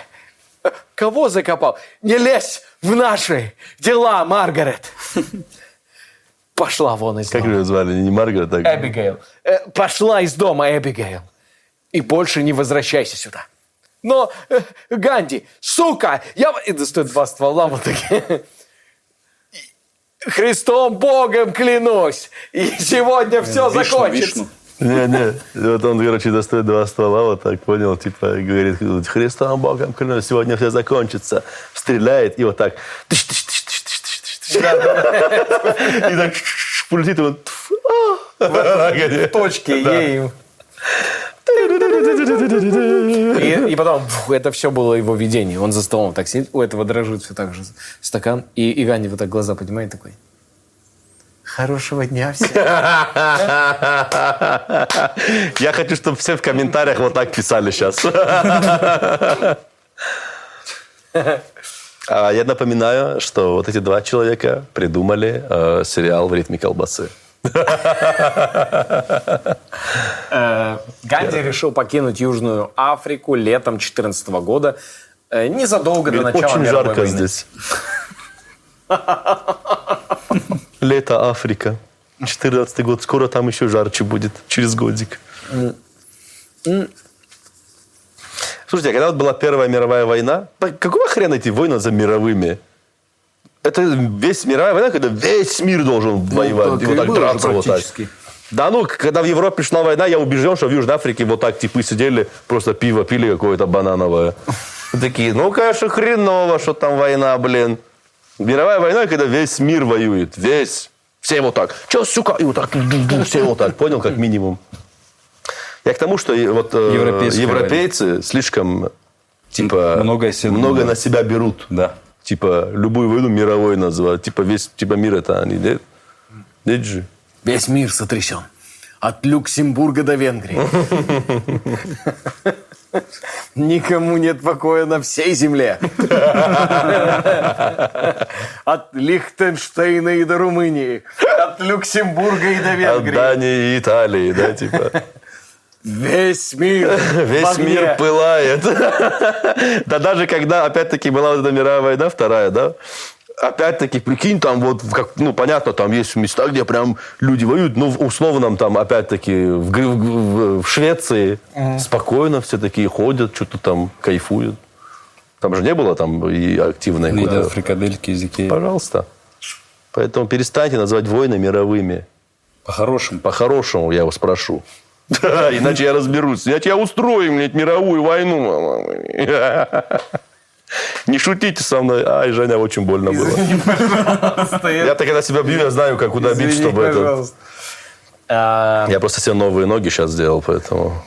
Кого закопал? Не лезь в наши дела, Маргарет. Пошла вон из Как дома. ее звали? Не Маргарет, так? Эбигейл. Э, Пошла из дома, Эбигейл. И больше не возвращайся сюда. Но, э, Ганди, сука, я... И достает два ствола вот такие. Христом Богом клянусь. И сегодня все Вишну, закончится. вишну. Не, не. Вот он, короче, достает два ствола, вот так, понял, типа, говорит, Христом Богом клянусь, сегодня все закончится. Стреляет, и вот так. И так полетит, и он... а. В точке ей. И, и потом фух, это все было его видение. Он за столом так сидит, у этого дрожит все так же стакан. И, и Ганди вот так глаза поднимает такой. Хорошего дня всем. Я хочу, чтобы все в комментариях вот так писали сейчас. А Я напоминаю, что вот эти два человека придумали э, сериал «В ритме колбасы». Э, Ганди решил покинуть Южную Африку летом 2014 года, э, незадолго до начала Очень жарко здесь. Лето Африка. 14 год. Скоро там еще жарче будет. Через годик. Слушайте, а когда вот была Первая мировая война, какого хрена эти войны за мировыми? Это весь мировая война, когда весь мир должен воевать, и вот так драться вот так. Да ну, когда в Европе шла война, я убежден, что в Южной Африке вот так типы сидели, просто пиво пили какое-то банановое. Такие, ну, конечно, хреново, что там война, блин. Мировая война, когда весь мир воюет. Весь. Все вот так. Че, сука? И вот так. Все вот так. Понял, как минимум. Я к тому, что вот э, европейцы слишком типа Много много на себя берут. Да. Типа любую войну мировой называют. Типа весь типа мир это они. Нет, нет же. Весь мир сотрясен. От Люксембурга до Венгрии. Никому нет покоя на всей земле. От Лихтенштейна и до Румынии. От Люксембурга и до От Венгрии. Дании и Италии, да, типа. Весь мир. Весь мир пылает. Да даже когда, опять-таки, была вот эта мировая война, вторая, да, опять-таки, прикинь, там вот, как, ну, понятно, там есть места, где прям люди воюют, но в условном там, опять-таки, в, в- в Швеции спокойно все такие ходят, что-то там кайфуют. Там же не было там и активной едят фрикадельки из Икеи. Пожалуйста. Поэтому перестаньте называть войны мировыми. По-хорошему. По-хорошему я его спрошу. Иначе я разберусь. Я тебя устрою, блядь, мировую войну. Не шутите со мной. Ай, Женя, очень больно было. Я так когда себя бью, я знаю, как куда бить, чтобы это... А, Я просто себе новые ноги сейчас сделал, поэтому...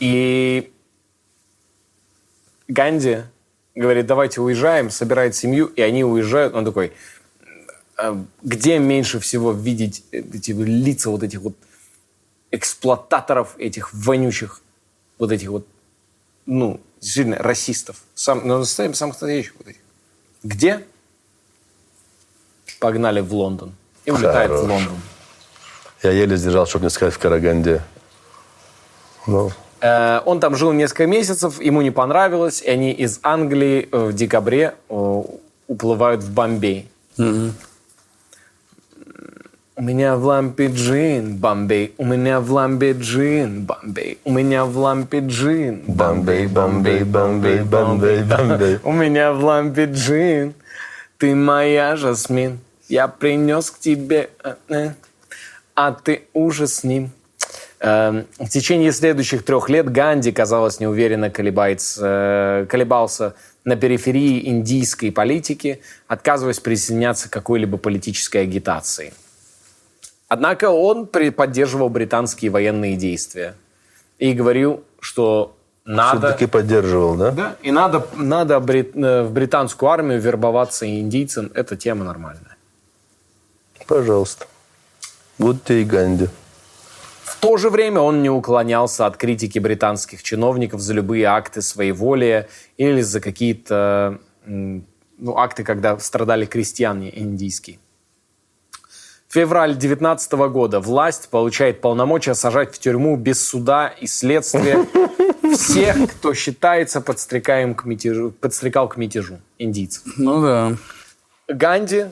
И Ганди говорит, давайте уезжаем, собирает семью, и они уезжают. Он такой, «А где меньше всего видеть эти лица вот этих вот эксплуататоров, этих вонючих, вот этих вот, ну, действительно, расистов. Сам, ну, настоящих, самых настоящих вот этих. Где? Погнали в Лондон. И улетает Хорош. в Лондон. Я еле сдержал, чтобы не сказать в Караганде. Ну, Э, Он там жил несколько месяцев, ему не понравилось, и они из Англии в декабре э, уплывают в Бомбей. У меня в лампе джин, Бомбей. У меня в лампе джин, Бомбей. У меня в лампе джин, Бомбей, Бомбей, Бомбей, Бомбей, Бомбей. У меня в лампе джин. Ты моя Жасмин. Я принес к тебе, э, э, а ты ужас с ним. Эм, В течение следующих трех лет Ганди, казалось, неуверенно э, колебался на периферии индийской политики, отказываясь присоединяться к какой-либо политической агитации. Однако он поддерживал британские военные действия и говорил, что надо... Все-таки поддерживал, да? Да, и надо, надо брит- э, в британскую армию вербоваться индийцам. Это тема нормальная. Пожалуйста. Вот тебе и Ганди. В то же время он не уклонялся от критики британских чиновников за любые акты своеволия или за какие-то ну, акты, когда страдали крестьяне индийские. Февраль 19 года. Власть получает полномочия сажать в тюрьму без суда и следствия всех, кто считается подстрекаем к мятежу, подстрекал к мятежу индийцев. Ну да. Ганди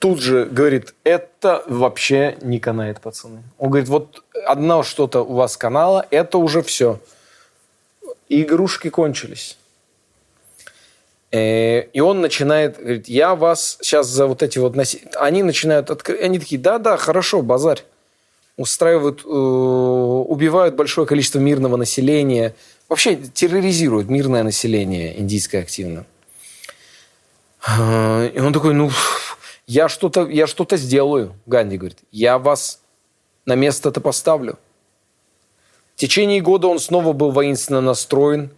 тут же говорит, это вообще не канает, пацаны. Он говорит, вот одно что-то у вас канало, это уже все. Игрушки кончились. Э, И он начинает, говорит, я вас сейчас за вот эти вот... носи-» Они начинают открыть, они такие, да-да, хорошо, базарь. Устраивают, э, убивают большое количество мирного населения. Вообще терроризируют мирное население индийское активно. А, И он такой, ну, я что-то, я что-то сделаю, Ганди говорит. Я вас на место-то поставлю. В течение года он снова был воинственно настроен,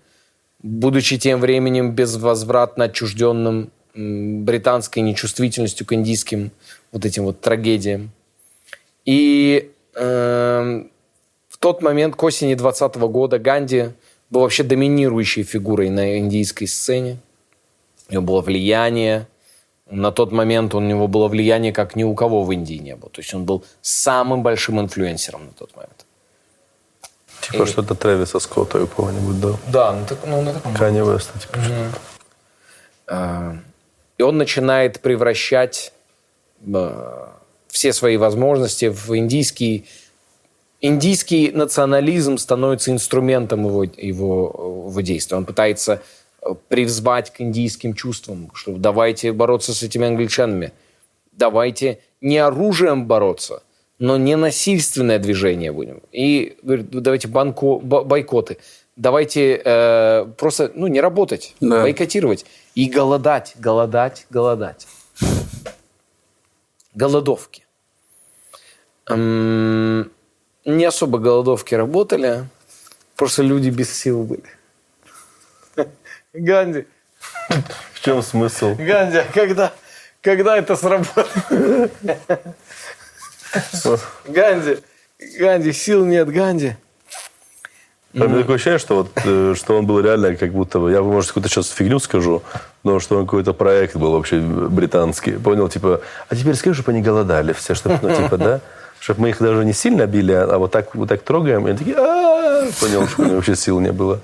будучи тем временем безвозвратно отчужденным британской нечувствительностью к индийским вот этим вот трагедиям. И эм, в тот момент, к осени 20 года, Ганди был вообще доминирующей фигурой на индийской сцене. У него было влияние. На тот момент у него было влияние, как ни у кого в Индии не было. То есть он был самым большим инфлюенсером на тот момент. Типа И- что-то Трэвиса Скотта какого-нибудь, да? Да, ну, так, ну на таком Канье Веста, типа. А, И он начинает превращать э, все свои возможности в индийский... Индийский национализм становится инструментом его, его, его действия. Он пытается э, привзвать к индийским чувствам, что давайте бороться с этими англичанами. Давайте не оружием бороться, но не насильственное движение будем. И говорит, давайте банко, бо- бойкоты. Давайте э, просто ну, не работать, Да. бойкотировать. И голодать, голодать, голодать. Голодовки. М, Не особо голодовки работали, просто люди без сил были. Ганди, В чем смысл? Ганди, а когда, когда это сработает? Ганди, Ганди, сил нет, Ганди. У меня такое ощущение, что, вот, э, что он был реально как будто бы... Я, может, какую-то сейчас фигню скажу, но что он какой-то проект был вообще британский. Понял, типа, а теперь скажи, чтобы они голодали все, чтобы, ну, типа, да? Чтобы мы их даже не сильно били, а вот так, вот так трогаем. И они такие, «А-а-а». Понял, что у них вообще сил не было.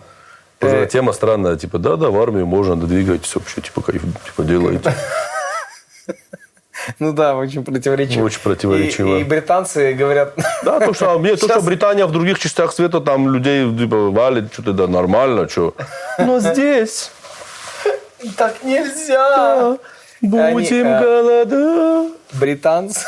Э. тема странная, типа, да-да, в армию можно, да двигайтесь вообще, типа, кайф, типа, делайте. Ну да, очень противоречиво. Очень противоречиво. И, и британцы говорят... Да, то, что, мне, то, что Сейчас- Британия в других частях света там людей типа, валит, что-то да, нормально, что. Но здесь Так нельзя! будем э, голодать. британцы,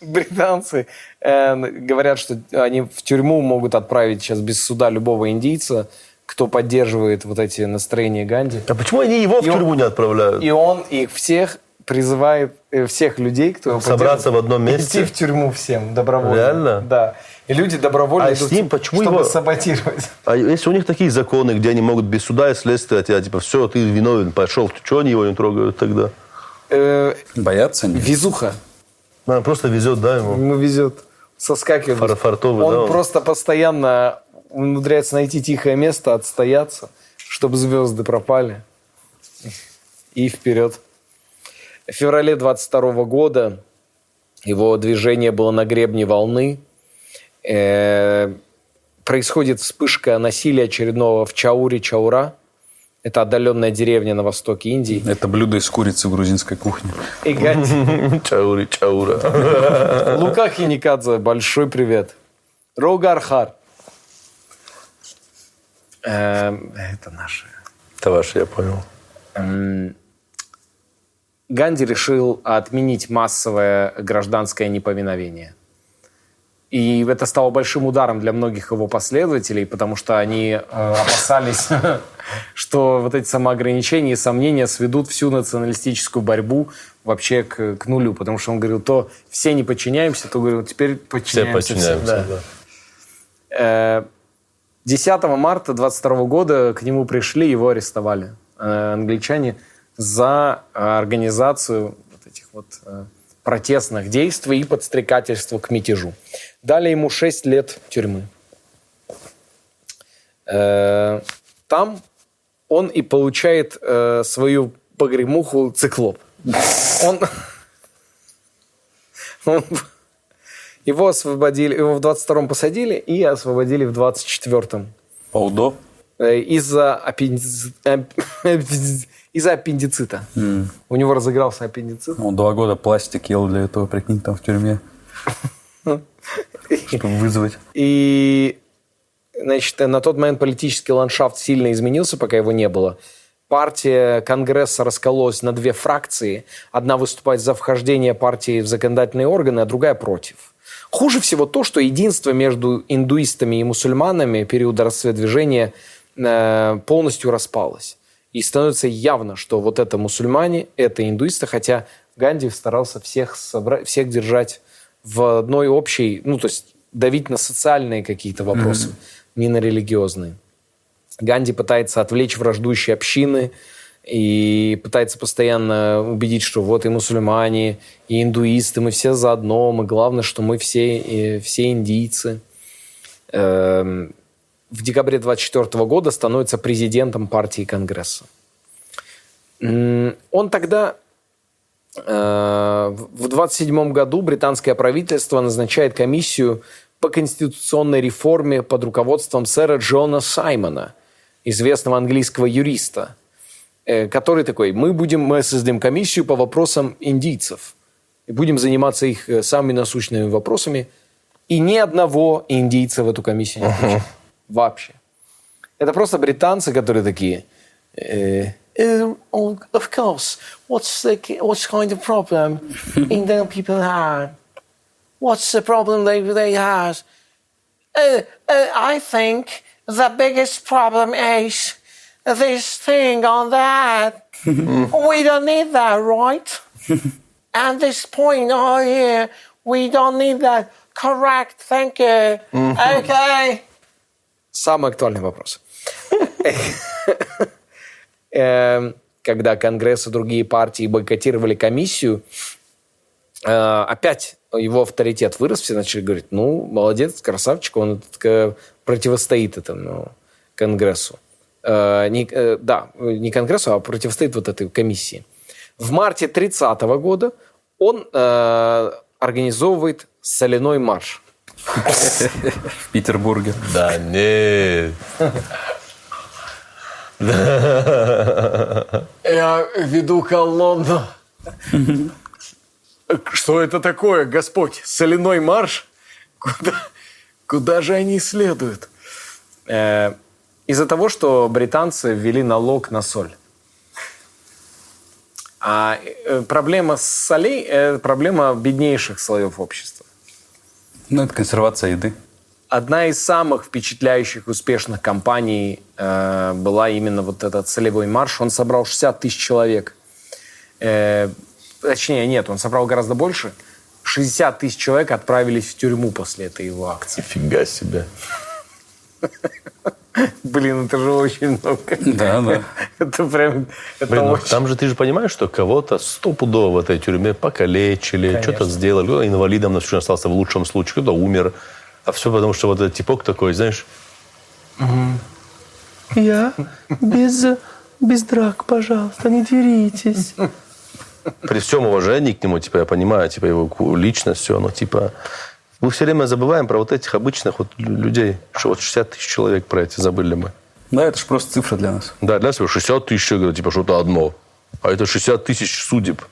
британцы э, говорят, что они в тюрьму могут отправить сейчас без суда любого индийца, кто поддерживает вот эти настроения Ганди. А почему они его в И он- тюрьму не отправляют? И он их всех призывает, э, всех людей, кто его Собраться в одном месте? Идти в тюрьму всем добровольно. Реально? Да. И люди добровольно А идут, с ним почему чтобы его- саботировать. А если у них такие законы, где они могут без суда и следствия, тебя, типа, все, ты виновен, пошел, что они его не трогают тогда? Э, Боятся они? везуха. Man, просто везет, да, ему? Ему везет. Соскакивает. Фар- фартовый, он да, он? просто постоянно умудряется найти тихое место, отстояться, чтобы звезды пропали. И вперед. В феврале 22 года его движение было на гребне волны. Э, происходит вспышка насилия очередного в Чауре, Чаура. Это отдаленная деревня на востоке Индии. Это блюдо из курицы в грузинской кухне. И Ганди- Чаури, чаура. Лука Хиникадзе, большой привет. Рогархар. Эм, Это наши. Это ваше, я понял. Эм, Ганди решил отменить массовое гражданское неповиновение. И это стало большим ударом для многих его последователей, потому что они э, опасались, что вот эти самоограничения и сомнения сведут всю националистическую борьбу вообще к, к нулю. Потому что он говорил, то все не подчиняемся, то говорил, теперь Все подчиняемся. всем». подчиняемся, Да. да. Э, 10 марта 22 года к нему пришли, его арестовали э, англичане за э, организацию вот этих вот э, протестных действий и подстрекательство к мятежу. Дали ему 6 лет тюрьмы. Там он и получает свою погремуху циклоп. Он, он его освободили, его в 22-м посадили и освободили в 24-м. Паудо? Э, Из-за аппендици- аппендици- из-за аппендицита. У него разыгрался аппендицит. Он два года пластик ел для этого, прикинь, там в тюрьме. Чтобы вызвать. И, значит, на тот момент политический ландшафт сильно изменился, пока его не было. Партия Конгресса раскололась на две фракции. Одна выступает за вхождение партии в законодательные органы, а другая против. Хуже всего то, что единство между индуистами и мусульманами периода расцвета движения э, полностью распалось. И становится явно, что вот это мусульмане, это индуисты, хотя Ганди старался всех, собрать, всех держать в одной общей, ну, то есть давить на социальные какие-то вопросы, не на религиозные. Ганди пытается отвлечь враждующие общины, и пытается постоянно убедить, что вот и мусульмане, и индуисты, мы все заодно, мы главное, что мы все, все индийцы. Эм, в декабре 24 года становится президентом партии Конгресса. Он тогда э, в 27 году британское правительство назначает комиссию по конституционной реформе под руководством сэра Джона Саймона, известного английского юриста, который такой, мы будем, мы создадим комиссию по вопросам индийцев и будем заниматься их э, самыми насущными вопросами, и ни одного индийца в эту комиссию не включат. Вообще. Это просто британцы, которые такие, э, Um, oh, of course. What's the what's kind of problem Indian people have? What's the problem they they have? Uh, uh, I think the biggest problem is this thing on that. we don't need that, right? and this point oh here, we don't need that. Correct. Thank you. Okay. Самый актуальный вопрос. Эм, Когда Конгресс и другие партии бойкотировали комиссию, э, опять его авторитет вырос, все начали говорить, ну, молодец, красавчик, он э, противостоит этому Конгрессу. Э, не, э, да, не Конгрессу, а противостоит вот этой комиссии. В марте 30 года он э, организовывает соляной марш. В Петербурге. Да нет. Я веду колонну. Что это такое, Господь? Соляной марш? Куда, куда же они следуют? Из-за того, что британцы ввели налог на соль. А э, проблема с солей – это проблема беднейших слоев общества. Ну, это консервация еды. Одна из самых впечатляющих успешных кампаний э, была именно вот этот солевой марш. Он собрал 60 тысяч человек. Э, точнее, нет, он собрал гораздо больше. 60 тысяч человек отправились в тюрьму после этой его акции. Фига себе. Блин, это же очень много. Да, да. Это прям... Это Блин, ну, очень... там же ты же понимаешь, что кого-то стопудово в этой тюрьме покалечили, что-то сделали, кто-то инвалидом на всю жизнь остался в лучшем случае, кто-то умер. А все потому, что вот этот типок такой, знаешь, Я без без драк, пожалуйста, не деритесь. при всем уважении к нему, типа, я понимаю, типа, его личность, все, но, типа, мы все время забываем про вот этих обычных вот лю- людей, что вот 60 тысяч человек про эти забыли мы. Да, это же просто цифра для нас. Да, для всего 60 тысяч человек, типа, что-то одно. А это 60 тысяч судеб.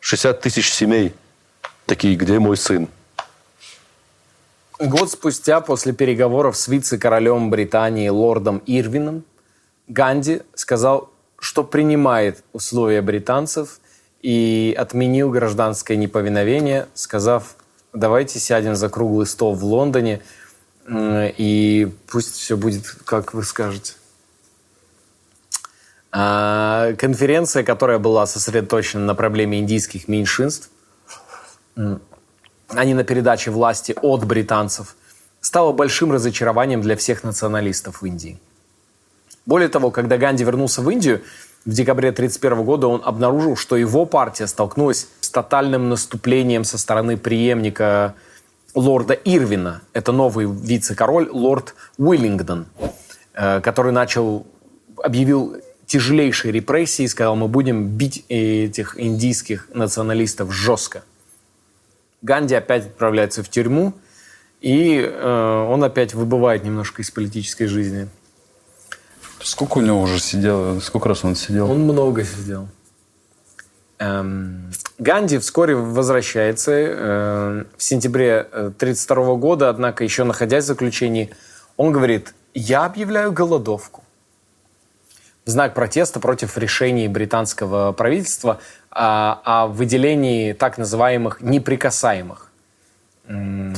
60 тысяч семей. Такие, где мой сын? Год спустя, после переговоров с вице-королем Британии лордом Ирвином, Ганди сказал, что принимает условия британцев и отменил гражданское неповиновение, сказав, давайте сядем за круглый стол в Лондоне, м, и пусть все будет, как вы скажете. А, Конференция, которая была сосредоточена на проблеме индийских меньшинств, а не на передаче власти от британцев, стало большим разочарованием для всех националистов в Индии. Более того, когда Ганди вернулся в Индию в декабре 1931 года, он обнаружил, что его партия столкнулась тотальным наступлением со стороны преемника лорда Ирвина. Это новый вице-король, лорд Уиллингдон, э, который начал, объявил тяжелейшие репрессии и сказал, мы будем бить этих индийских националистов жестко. Ганди опять отправляется в тюрьму, и э, он опять выбывает немножко из политической жизни. Сколько у него уже сидело? Сколько раз он сидел? Он много сидел. Эм, Ганди вскоре возвращается э, в сентябре 1932 года, однако еще находясь в заключении, он говорит, я объявляю голодовку. В знак протеста против решений британского правительства о, о выделении так называемых неприкасаемых. Э,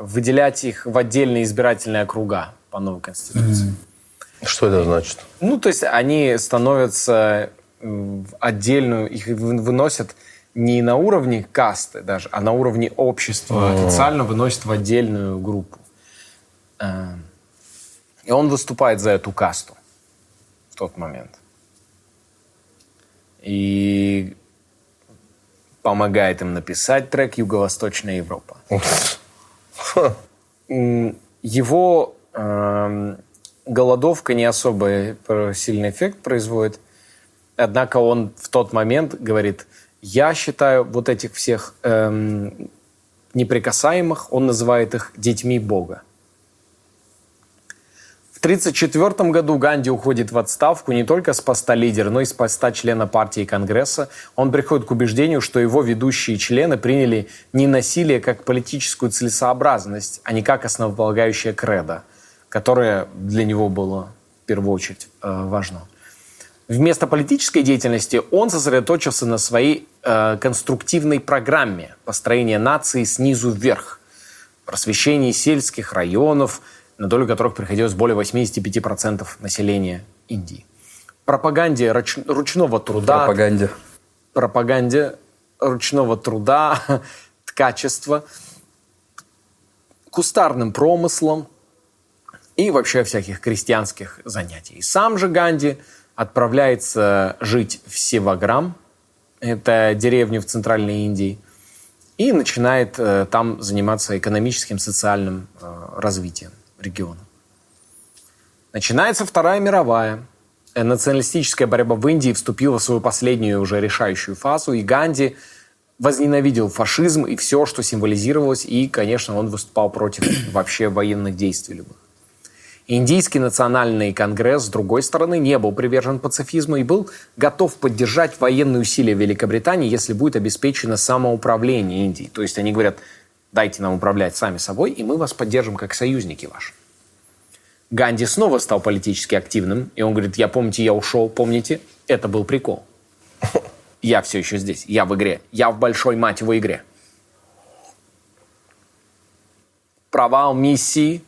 Выделять их в отдельные избирательные округа по новой конституции. Что это значит? Ну, то есть они становятся м, в отдельную, их вы- выносят не на уровне касты даже, а на уровне общества. Официально выносят в отдельную группу. Э, И он выступает за эту касту в тот момент. и помогает им написать трек «Юго-Восточная Европа». Его эм, голодовка не особо сильный эффект производит, однако он в тот момент говорит, я считаю вот этих всех эм, неприкасаемых, он называет их детьми Бога. В 1934 году Ганди уходит в отставку не только с поста лидера, но и с поста члена партии и Конгресса. Он приходит к убеждению, что его ведущие члены приняли не насилие как политическую целесообразность, а не как основополагающее кредо, которое для него было в первую очередь э, важно. Вместо политической деятельности он сосредоточился на своей э, конструктивной программе построения нации снизу вверх, просвещении сельских районов, на долю которых приходилось более 85% населения Индии. Пропаганде руч- ручного труда, Пропаганде. пропаганде ручного труда, ткачества, кустарным промыслом и вообще всяких крестьянских занятий. Сам же Ганди отправляется жить в Севаграм, это деревню в Центральной Индии, и начинает э, там заниматься экономическим, социальным э, развитием региона. Начинается Вторая мировая. Э, Националистическая борьба в Индии вступила в свою последнюю уже решающую фазу, и Ганди возненавидел фашизм и все, что символизировалось, и, конечно, он выступал против вообще военных действий любых. Индийский национальный конгресс, с другой стороны, не был привержен пацифизму и был готов поддержать военные усилия Великобритании, если будет обеспечено самоуправление Индии. То есть они говорят, дайте нам управлять сами собой, и мы вас поддержим как союзники ваши. Ганди снова стал политически активным, и он говорит, я помните, я ушел, помните, это был прикол. Я все еще здесь, я в игре, я в большой мать его игре. Провал миссии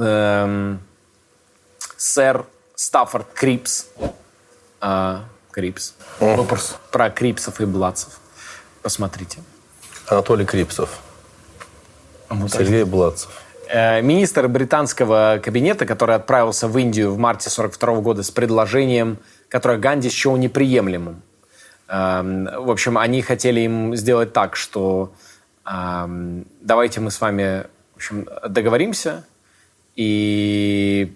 эм, сэр Стаффорд Крипс. А, Крипс. Вопрос про Крипсов и Бладцев. Посмотрите. Анатолий Крипсов. Сергей Бладцев. Э, Министр британского кабинета, который отправился в Индию в марте 42 года с предложением, которое Ганди счел неприемлемым. Эм, В общем, они хотели им сделать так, что эм, давайте мы с вами в общем, договоримся и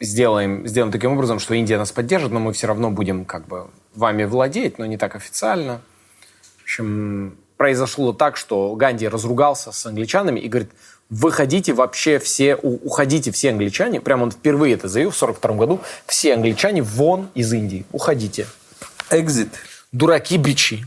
сделаем, сделаем таким образом, что Индия нас поддержит, но мы все равно будем как бы вами владеть, но не так официально. В общем, произошло так, что Ганди разругался с англичанами и говорит, выходите вообще все, уходите все англичане, прямо он впервые это заявил в 42 году, все англичане вон из Индии, уходите. Экзит. Дураки бичи.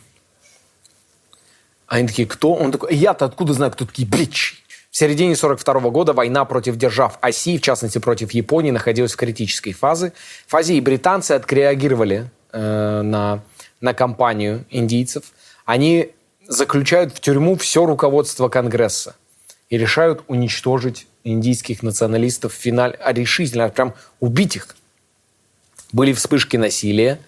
А они такие, кто? Он такой, я-то откуда знаю, кто такие бичи? В середине 42 года война против держав оси, в частности против Японии, находилась в критической фазе. фазе и британцы отреагировали э, на, на кампанию индийцев. Они заключают в тюрьму все руководство Конгресса и решают уничтожить индийских националистов в финале, а решительно прям убить их. Были вспышки насилия,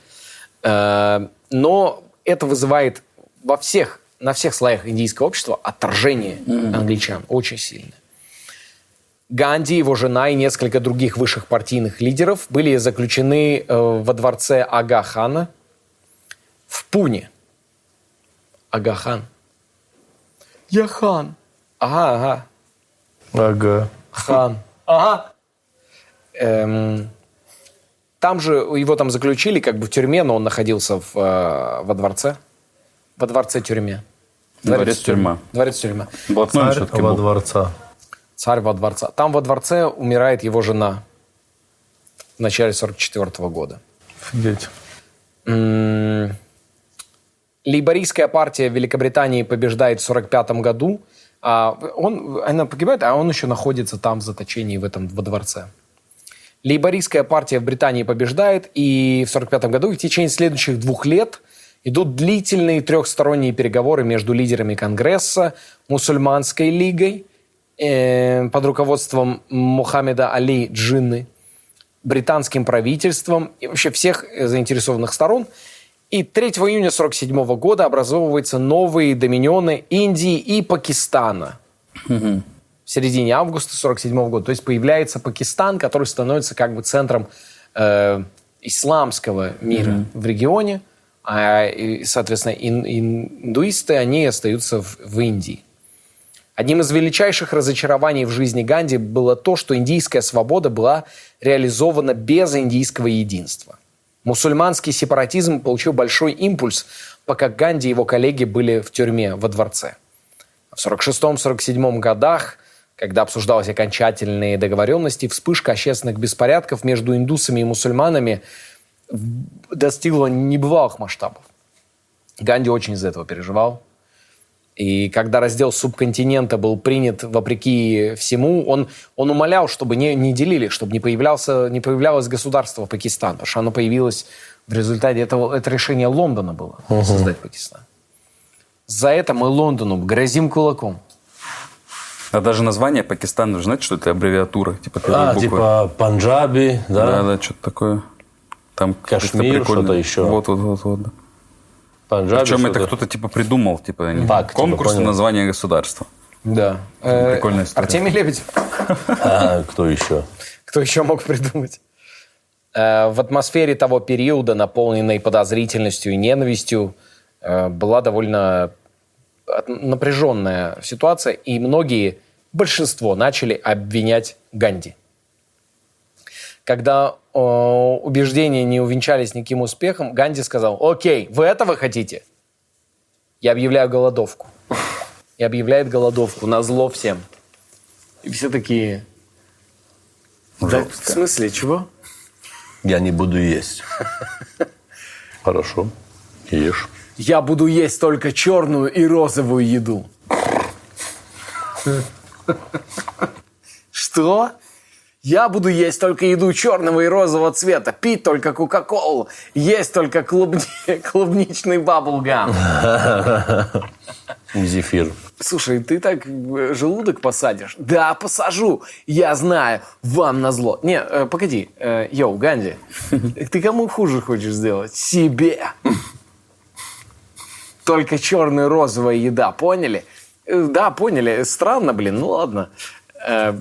Э, но это вызывает во всех, на всех слоях индийского общества отторжение англичан очень сильное. Ганди, его жена и несколько других высших партийных лидеров были заключены э, во дворце Ага-хана в Пуне. Ага-хан. Я хан. Ага, ага. Ага. Хан. Ага. Эм, там же его там заключили как бы в тюрьме, но он находился в, э, во дворце. Во дворце тюрьме. Дворец-тюрьма. Дворец-тюрьма. Блатной Царь все-таки во был. дворца. Царь во дворце. Там во дворце умирает его жена в начале 44 года. Офигеть. Лейбористская партия в Великобритании побеждает в 45 году. А он, она погибает, а он еще находится там в заточении в этом во дворце. Лейбористская партия в Британии побеждает, и в 45 году и в течение следующих двух лет идут длительные трехсторонние переговоры между лидерами Конгресса, мусульманской лигой э, под руководством Мухаммеда Али Джинны, британским правительством и вообще всех э, заинтересованных сторон. И 3 июня 1947 года образовываются новые доминионы Индии и Пакистана. В середине августа 1947 года. То есть появляется Пакистан, который становится как бы центром э, исламского мира в регионе. А, и, соответственно, ин- индуисты, они остаются в, в Индии. Одним из величайших разочарований в жизни Ганди было то, что индийская свобода была реализована без индийского единства. Мусульманский сепаратизм получил большой импульс, пока Ганди и его коллеги были в тюрьме во дворце. В 1946-1947 годах, когда обсуждалась окончательные договоренности, вспышка общественных беспорядков между индусами и мусульманами достигла небывалых масштабов. Ганди очень из этого переживал. И когда раздел субконтинента был принят вопреки всему, он, он умолял, чтобы не, не делили, чтобы не, появлялся, не появлялось государство Пакистан, потому что оно появилось в результате этого, это решение Лондона было, угу. создать Пакистан. За это мы Лондону грозим кулаком. А даже название Пакистан, вы знаете, что это аббревиатура? Типа а, буквы. типа Панджаби, да? Да, да, что-то такое. Там Кашмир, что-то еще. Вот, вот, вот, вот. Панджаби, Причем это кто-то типа придумал, типа так, конкурс типа, на название государства. Да. Прикольная история. Артемий Лебедев. А, кто еще? Кто еще мог придумать? Э, в атмосфере того периода, наполненной подозрительностью и ненавистью, э, была довольно напряженная ситуация, и многие, большинство, начали обвинять Ганди. Когда э, убеждения не увенчались никаким успехом, Ганди сказал, окей, вы этого хотите? Я объявляю голодовку. И объявляет голодовку на зло всем. И все такие... Да, в смысле, чего? Я не буду есть. Хорошо, ешь. Я буду есть только черную и розовую еду. Что? Я буду есть только еду черного и розового цвета, пить только Кока-Колу, есть только клубни... клубничный баблгам. Зефир. Слушай, ты так э, желудок посадишь? Да, посажу. Я знаю, вам назло. Не, э, погоди. Э, йоу, Ганди, ты кому хуже хочешь сделать? Себе. Только черная розовая еда, поняли? Э, да, поняли. Странно, блин, ну ладно. Э,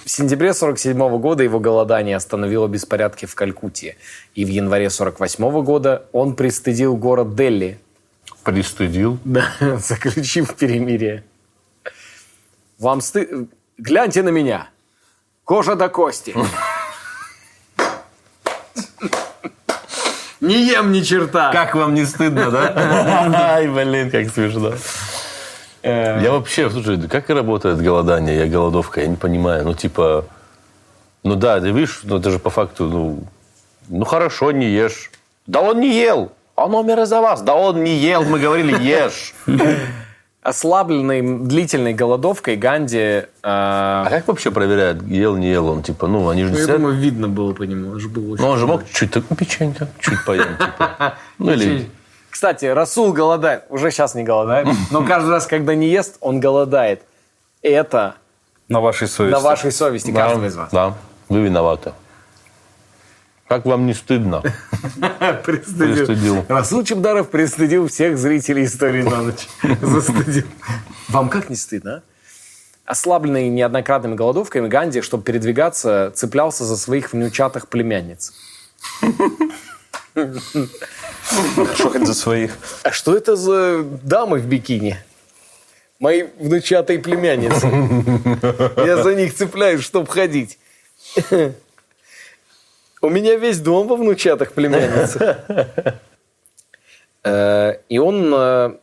в сентябре 47 года его голодание остановило беспорядки в Калькутте. И в январе 48 года он пристыдил город Дели. Пристыдил? Да, заключив перемирие. Вам сты... Гляньте на меня. Кожа до кости. Не ем ни черта. Как вам не стыдно, да? Ай, блин, как смешно. Э. Я вообще, слушай, как работает голодание, я голодовка, я не понимаю. Ну, типа, ну да, ты видишь, ну это же по факту, ну, ну хорошо, не ешь. Да он не ел, он умер из-за вас. Да он не ел, мы говорили, ешь. Ослабленный длительной голодовкой Ганди... Э... А как вообще проверяют, ел, не ел он? Типа, ну, они же... Ну, я думаю, видно было по нему. Он же был очень... Ну, он же мог чуть так, печенька, чуть поем, типа. Ну, или кстати, Расул голодает. Уже сейчас не голодает. Но каждый раз, когда не ест, он голодает. Это на вашей совести. На вашей совести да, каждого из вас. Да, вы виноваты. Как вам не стыдно? Пристыдил. пристыдил. Расул Чебдаров пристыдил всех зрителей истории на ночь. Застыдил. Вам как не стыдно, а? Ослабленный неоднократными голодовками, Ганди, чтобы передвигаться, цеплялся за своих внучатых племянниц. Что хоть за своих? А что это за дамы в бикини? Мои внучатые племянницы. Я за них цепляюсь, чтобы ходить. У меня весь дом во внучатых племянницах. Э, и он э,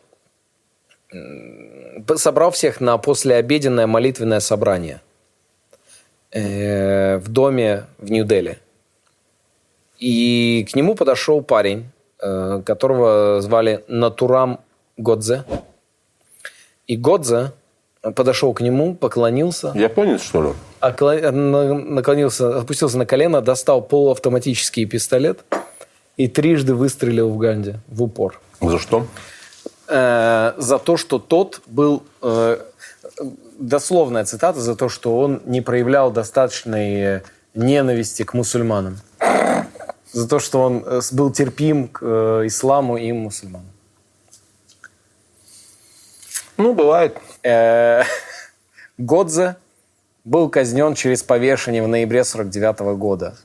собрал всех на послеобеденное молитвенное собрание э, в доме в Нью-Дели. И к нему подошел парень, Э, которого звали Натурам Годзе. И Годзе подошел к нему, поклонился. Японец, что ли? Окла... Наклонился, опустился на колено, достал полуавтоматический пистолет и трижды выстрелил в Ганди в упор. За что? Э, за то, что тот был... Э, дословная цитата, за то, что он не проявлял достаточной ненависти к мусульманам за то, что он э, был терпим к э, исламу и мусульманам. Ну, бывает. Э, Годзе был казнен через повешение в ноябре 49 года.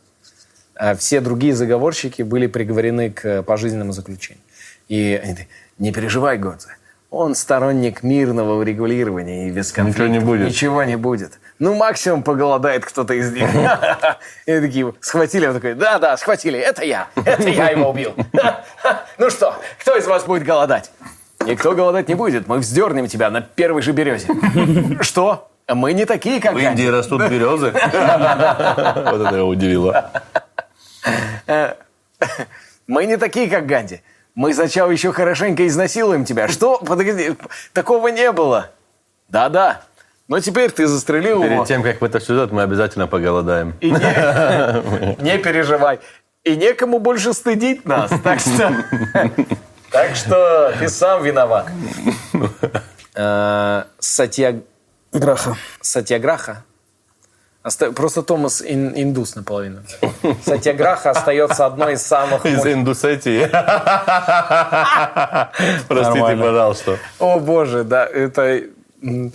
А все другие заговорщики были приговорены к пожизненному заключению. И они такие, не переживай, Годзе, он сторонник мирного урегулирования и без конфликта. Ничего не будет. Ничего не будет. Ну, максимум поголодает кто-то из них. И такие схватили, он такой, да-да, схватили, это я, это я его убил. Ну что, кто из вас будет голодать? Никто голодать не будет, мы вздернем тебя на первой же березе. Что? Мы не такие, как В Индии растут березы. Вот это его удивило. Мы не такие, как Ганди. Мы сначала еще хорошенько изнасилуем тебя. Что? Подожди, такого не было. Да-да. Но теперь ты застрелил его. Перед тем, как в это сюжет, мы обязательно поголодаем. И не, не переживай. И некому больше стыдить нас. Так что, так что ты сам виноват. Э, Сатья... Граха. Оста- Просто Томас ин- индус наполовину. Сатьяграха остается одной из самых... Из Индусетии. Простите, пожалуйста. О боже, да, это м,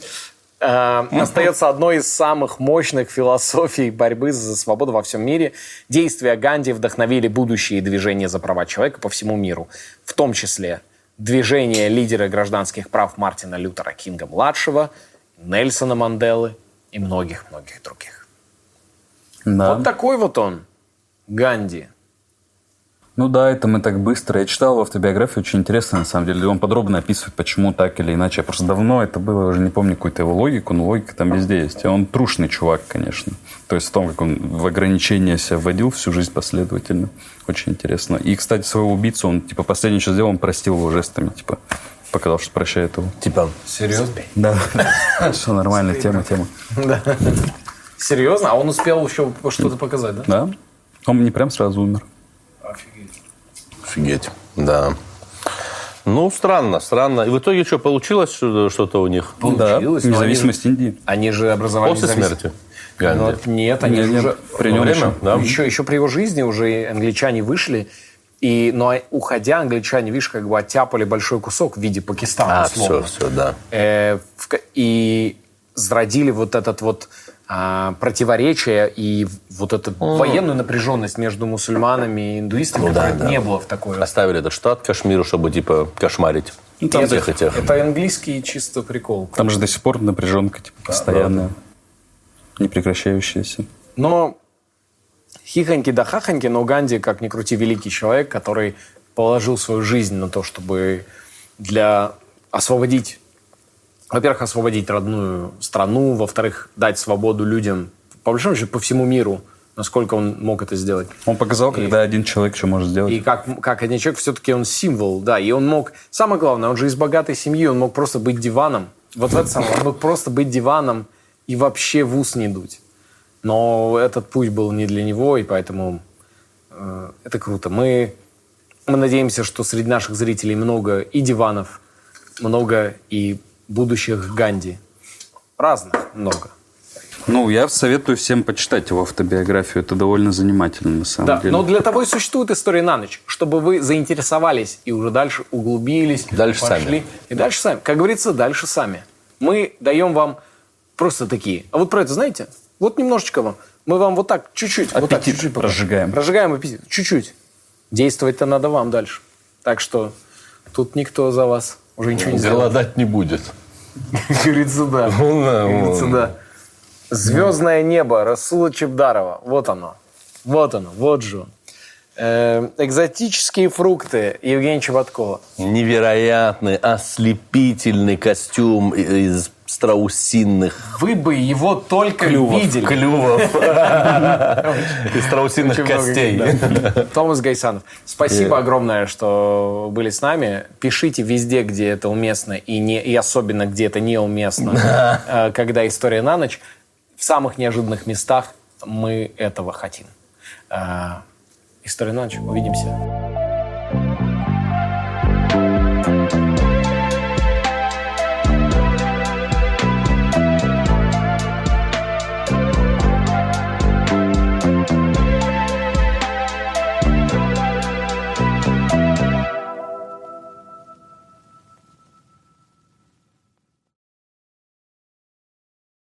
э, остается одной из самых мощных философий борьбы за свободу во всем мире. Действия Ганди вдохновили будущие движения за права человека по всему миру, в том числе движение лидера гражданских прав Мартина Лютера Кинга-младшего, Нельсона Манделы и многих-многих других. Да. Вот такой вот он, Ганди. Ну да, это мы так быстро. Я читал его автобиографию, очень интересно на самом деле. Он подробно описывает, почему так или иначе. Я просто давно это было, я уже не помню какую-то его логику, но логика там везде есть. И он трушный чувак, конечно. То есть в том, как он в ограничения себя вводил всю жизнь последовательно. Очень интересно. И, кстати, своего убийцу, он, типа, последнее, что сделал, он простил его жестами, типа, показал, что прощает его. Типа, Серьезно? Да. Все нормально, тема, тема. Серьезно? А он успел еще что-то показать, да? Да? Он не прям сразу умер. офигеть. Да. Ну, странно, странно. И в итоге что, получилось что- что-то у них? Получилось, Да, но они независимость Индии. Они же образовали После независимость. смерти Ну, Ганди. вот нет, они Нет, же нет, уже... при нем время, еще. да? Еще, еще при его жизни уже англичане вышли, и, но уходя, англичане, видишь, как бы оттяпали большой кусок в виде Пакистана, А, все, условно. все, да. Э, в и зародили вот этот вот а, противоречие и вот эту военную напряженность между мусульманами и индуистами, Ну да, да. не было в такой... Оставили этот штат Кашмиру, чтобы, типа, кошмарить. Ну, там тех тех. Это английский чисто прикол. Там же до сих пор напряженка, типа, постоянная. Непрекращающаяся. Но хихоньки да хахоньки, но Ганди, как ни крути, великий человек, который положил свою жизнь на то, чтобы для освободить, во-первых, освободить родную страну, во-вторых, дать свободу людям, по большому счету, по всему миру, насколько он мог это сделать. Он показал, когда один человек что может сделать. И как, как один человек, все-таки он символ, да, и он мог, самое главное, он же из богатой семьи, он мог просто быть диваном, вот в это самое, он мог просто быть диваном и вообще в ус не дуть. Но этот путь был не для него, и поэтому э, это круто. Мы, мы надеемся, что среди наших зрителей много и диванов, много и будущих Ганди. Разных много. Ну, я советую всем почитать его автобиографию. Это довольно занимательно, на самом Да, деле. но для того и существует история на ночь, чтобы вы заинтересовались и уже дальше углубились. Дальше пошли. сами. И дальше сами. Как говорится, дальше сами. Мы даем вам просто такие. А вот про это знаете? Вот немножечко вам. Мы вам вот так, чуть-чуть. вот так, Аппетит чуть-чуть покажем. разжигаем. Разжигаем аппетит. Чуть-чуть. Действовать-то надо вам дальше. Так что тут никто за вас уже ничего не сделает. Голодать не будет. Говорится, да. Ну, Говорится, ну. да. Звездное небо Расула Чебдарова. Вот оно. Вот оно. Вот же он. Э, экзотические фрукты Евгения Чеботкова. Невероятный, ослепительный костюм из страусиных Вы бы его только видели. клювов. Из много костей. Томас Гайсанов. Спасибо огромное, что были с нами. Пишите везде, где это уместно, и, не, и особенно, где это неуместно, э, когда история на ночь. В самых неожиданных местах мы этого хотим. Э, История на ночь. Увидимся.